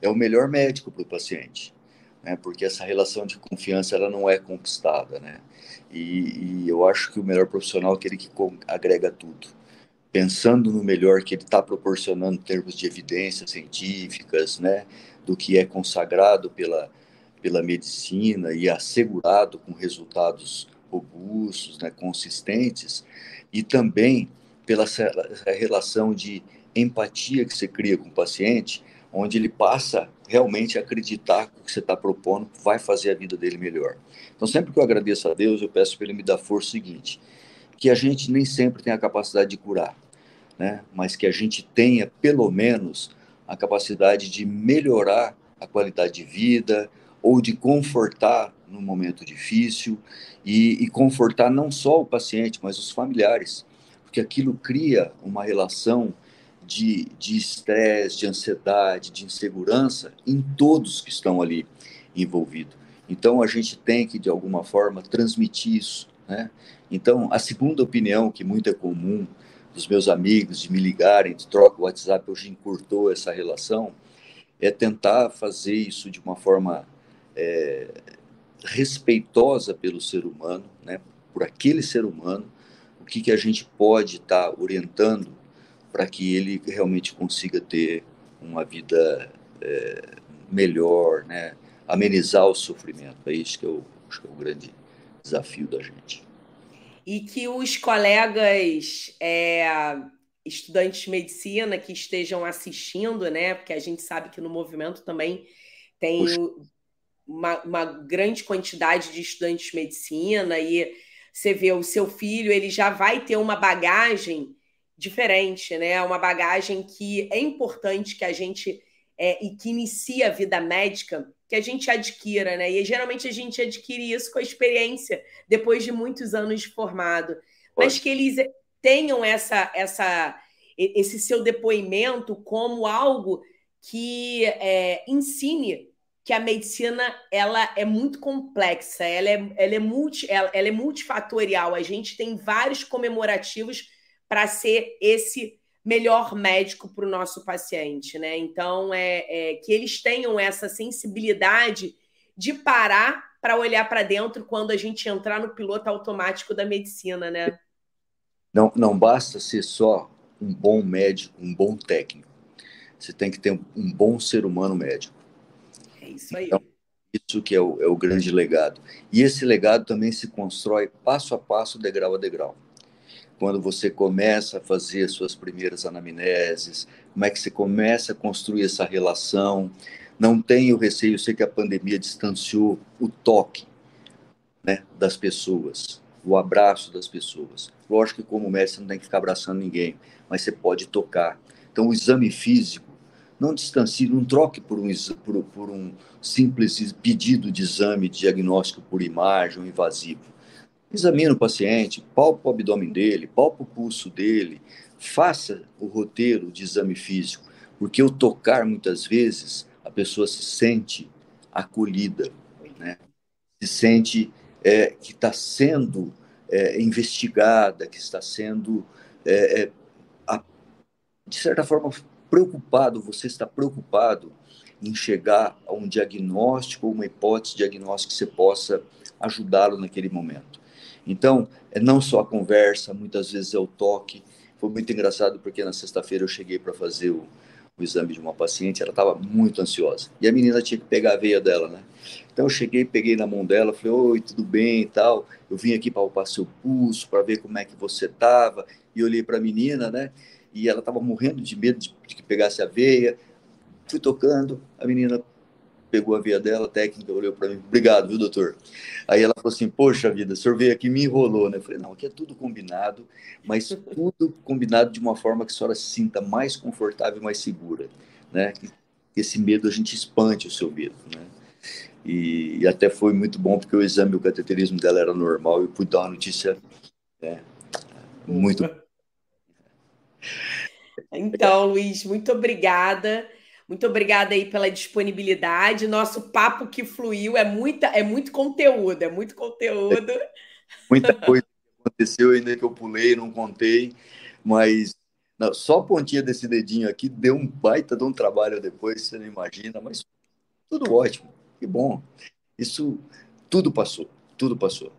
é o melhor médico para o paciente, né? Porque essa relação de confiança ela não é conquistada, né? E, e eu acho que o melhor profissional é aquele que agrega tudo pensando no melhor que ele está proporcionando em termos de evidências científicas, né, do que é consagrado pela, pela medicina e assegurado com resultados robustos, né, consistentes, e também pela relação de empatia que você cria com o paciente, onde ele passa realmente a acreditar que o que você está propondo vai fazer a vida dele melhor. Então, sempre que eu agradeço a Deus, eu peço para ele me dar força seguinte, que a gente nem sempre tem a capacidade de curar, né? mas que a gente tenha, pelo menos, a capacidade de melhorar a qualidade de vida ou de confortar num momento difícil e, e confortar não só o paciente, mas os familiares, porque aquilo cria uma relação de estresse, de, de ansiedade, de insegurança em todos que estão ali envolvidos. Então a gente tem que de alguma forma transmitir isso, né? Então a segunda opinião que muito é comum dos meus amigos de me ligarem, de troca o WhatsApp, hoje encurtou essa relação, é tentar fazer isso de uma forma é, respeitosa pelo ser humano, né, por aquele ser humano, o que, que a gente pode estar tá orientando para que ele realmente consiga ter uma vida é, melhor, né, amenizar o sofrimento. É isso que eu acho que é o grande desafio da gente e que os colegas é, estudantes de medicina que estejam assistindo, né? Porque a gente sabe que no movimento também tem uma, uma, grande quantidade de estudantes de medicina e você vê o seu filho, ele já vai ter uma bagagem diferente, né? Uma bagagem que é importante que a gente é, e que inicia a vida médica que a gente adquira, né? E geralmente a gente adquire isso com a experiência, depois de muitos anos de formado. Mas que eles tenham essa, essa, esse seu depoimento como algo que é, ensine que a medicina ela é muito complexa, ela é, ela é, multi, ela, ela é multifatorial. A gente tem vários comemorativos para ser esse melhor médico para o nosso paciente, né? Então, é, é, que eles tenham essa sensibilidade de parar para olhar para dentro quando a gente entrar no piloto automático da medicina, né? Não, não basta ser só um bom médico, um bom técnico. Você tem que ter um bom ser humano médico. Isso. Então, isso que é o, é o grande legado. E esse legado também se constrói passo a passo, degrau a degrau quando você começa a fazer suas primeiras anamneses, como é que você começa a construir essa relação, Não tenho receio, eu sei que a pandemia distanciou o toque né, das pessoas, o abraço das pessoas. Lógico que como médico você não tem que ficar abraçando ninguém, mas você pode tocar. Então o exame físico, não distancie, não troque por um, por, por um simples pedido de exame diagnóstico por imagem ou invasivo. Examine o paciente, palpa o abdômen dele, palpa o pulso dele, faça o roteiro de exame físico, porque o tocar, muitas vezes, a pessoa se sente acolhida, né? se sente é, que está sendo é, investigada, que está sendo, é, é, a, de certa forma, preocupado, você está preocupado em chegar a um diagnóstico uma hipótese diagnóstica que você possa ajudá-lo naquele momento. Então, é não só a conversa, muitas vezes é o toque. Foi muito engraçado porque na sexta-feira eu cheguei para fazer o, o exame de uma paciente, ela estava muito ansiosa. E a menina tinha que pegar a veia dela, né? Então eu cheguei, peguei na mão dela, falei: "Oi, tudo bem?" e tal. Eu vim aqui para palpar seu pulso, para ver como é que você estava. E olhei para a menina, né? E ela estava morrendo de medo de, de que pegasse a veia. Fui tocando, a menina pegou a veia dela, a técnica olhou para mim, obrigado, viu, doutor? Aí ela falou assim, poxa vida, o senhor veio aqui me enrolou, né? Eu falei, não, aqui é tudo combinado, mas tudo combinado de uma forma que a senhora se sinta mais confortável e mais segura, né? Esse medo, a gente espante o seu medo, né? E, e, até foi muito bom, porque o exame, o cateterismo dela era normal, e pude dar uma notícia né, muito... Então, Luiz, muito obrigada. Muito obrigada aí pela disponibilidade. Nosso papo que fluiu é muita, é muito conteúdo, é muito conteúdo. É, muita coisa aconteceu ainda que eu pulei, não contei, mas não, só a pontinha desse dedinho aqui deu um baita de um trabalho depois, você não imagina, mas tudo ótimo, que bom. Isso tudo passou, tudo passou.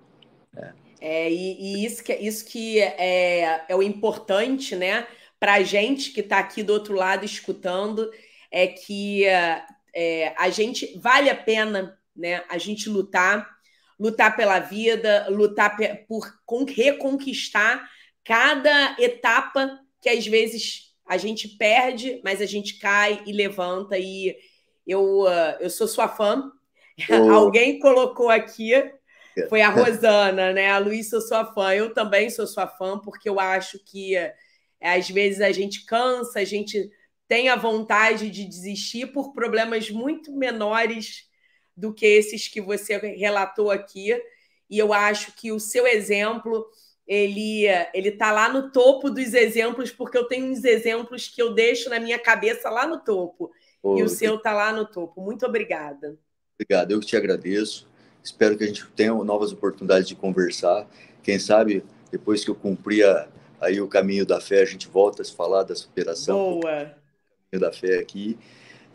É, é e, e, isso que, isso que é, é o importante, né? Para a gente que está aqui do outro lado escutando, é que é, a gente vale a pena né, a gente lutar, lutar pela vida, lutar por reconquistar cada etapa que às vezes a gente perde, mas a gente cai e levanta. E eu, eu sou sua fã. Oh. <laughs> Alguém colocou aqui, foi a Rosana, né? A Luiz, sou sua fã. Eu também sou sua fã, porque eu acho que às vezes a gente cansa, a gente tem a vontade de desistir por problemas muito menores do que esses que você relatou aqui. E eu acho que o seu exemplo ele ele está lá no topo dos exemplos, porque eu tenho uns exemplos que eu deixo na minha cabeça lá no topo. e o seu está lá no topo. Muito obrigada. Obrigado, eu te agradeço. Espero que a gente tenha novas oportunidades de conversar. Quem sabe, depois que eu cumprir aí o caminho da fé, a gente volta a se falar da superação. Boa da Fé aqui.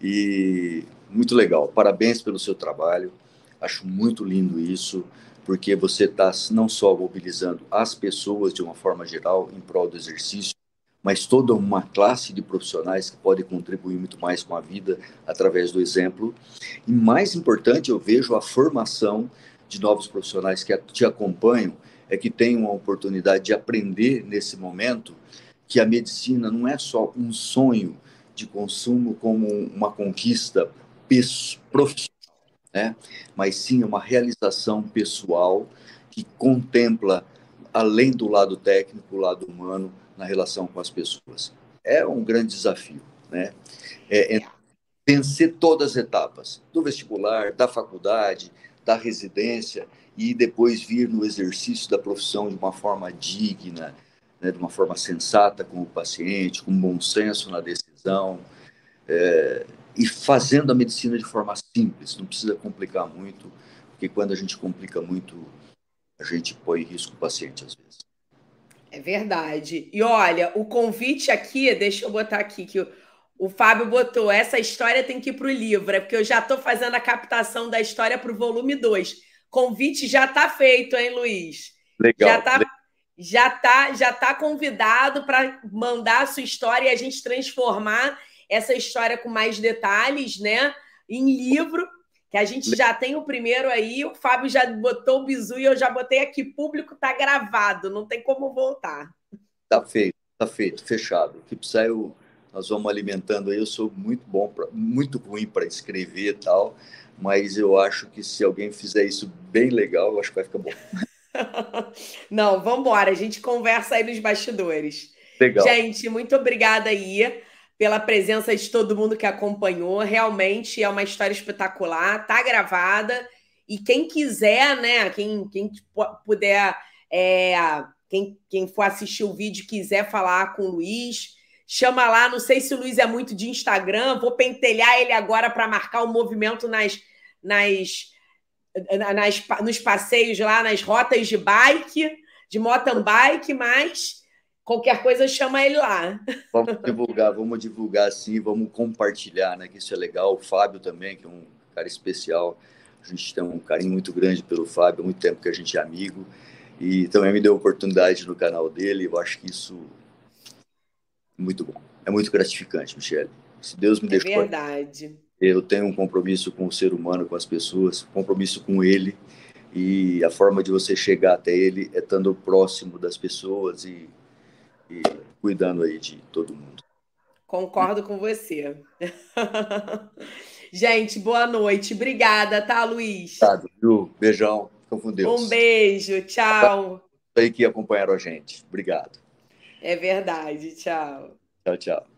E muito legal. Parabéns pelo seu trabalho. Acho muito lindo isso, porque você está não só mobilizando as pessoas de uma forma geral em prol do exercício, mas toda uma classe de profissionais que podem contribuir muito mais com a vida através do exemplo. E mais importante, eu vejo a formação de novos profissionais que te acompanham, é que têm uma oportunidade de aprender nesse momento que a medicina não é só um sonho de consumo como uma conquista profissional, né? mas sim uma realização pessoal que contempla, além do lado técnico, o lado humano na relação com as pessoas. É um grande desafio, né? É, é vencer todas as etapas do vestibular, da faculdade, da residência e depois vir no exercício da profissão de uma forma digna, né, de uma forma sensata com o paciente, com bom senso na decisão é, e fazendo a medicina de forma simples, não precisa complicar muito, porque quando a gente complica muito, a gente põe em risco o paciente às vezes. É verdade. E olha, o convite aqui, deixa eu botar aqui que o, o Fábio botou, essa história tem que ir para o livro, é porque eu já estou fazendo a captação da história para o volume 2. Convite já está feito, hein, Luiz? Legal. Já está já tá, já tá convidado para mandar a sua história e a gente transformar essa história com mais detalhes, né, em livro. Que a gente já tem o primeiro aí, o Fábio já botou o bizu e eu já botei aqui. Público tá gravado, não tem como voltar. Tá feito, tá feito, fechado. O que eu nós vamos alimentando aí. Eu sou muito bom, pra, muito ruim para escrever e tal, mas eu acho que se alguém fizer isso bem legal, eu acho que vai ficar bom. <laughs> Não, vamos embora. A gente conversa aí nos bastidores. Legal. Gente, muito obrigada aí pela presença de todo mundo que acompanhou. Realmente é uma história espetacular. Tá gravada. E quem quiser, né? Quem, quem puder, é, quem, quem for assistir o vídeo quiser falar com o Luiz, chama lá. Não sei se o Luiz é muito de Instagram. Vou pentelhar ele agora para marcar o movimento nas, nas nas, nos passeios lá, nas rotas de bike, de mountain bike, mas qualquer coisa chama ele lá. Vamos divulgar, vamos divulgar sim, vamos compartilhar, né? Que isso é legal. O Fábio também, que é um cara especial. A gente tem um carinho muito grande pelo Fábio, há muito tempo que a gente é amigo. E também me deu oportunidade no canal dele. Eu acho que isso é muito bom. É muito gratificante, Michele. Se Deus me é deixou. É verdade eu tenho um compromisso com o ser humano, com as pessoas, compromisso com ele, e a forma de você chegar até ele é estando próximo das pessoas e, e cuidando aí de todo mundo. Concordo com você. <laughs> Gente, boa noite. Obrigada, tá, Luiz? Obrigado, viu? Beijão. Fica com Deus. Um beijo. Tchau. Aí que acompanharam a gente. Obrigado. É verdade. Tchau. Tchau, tchau.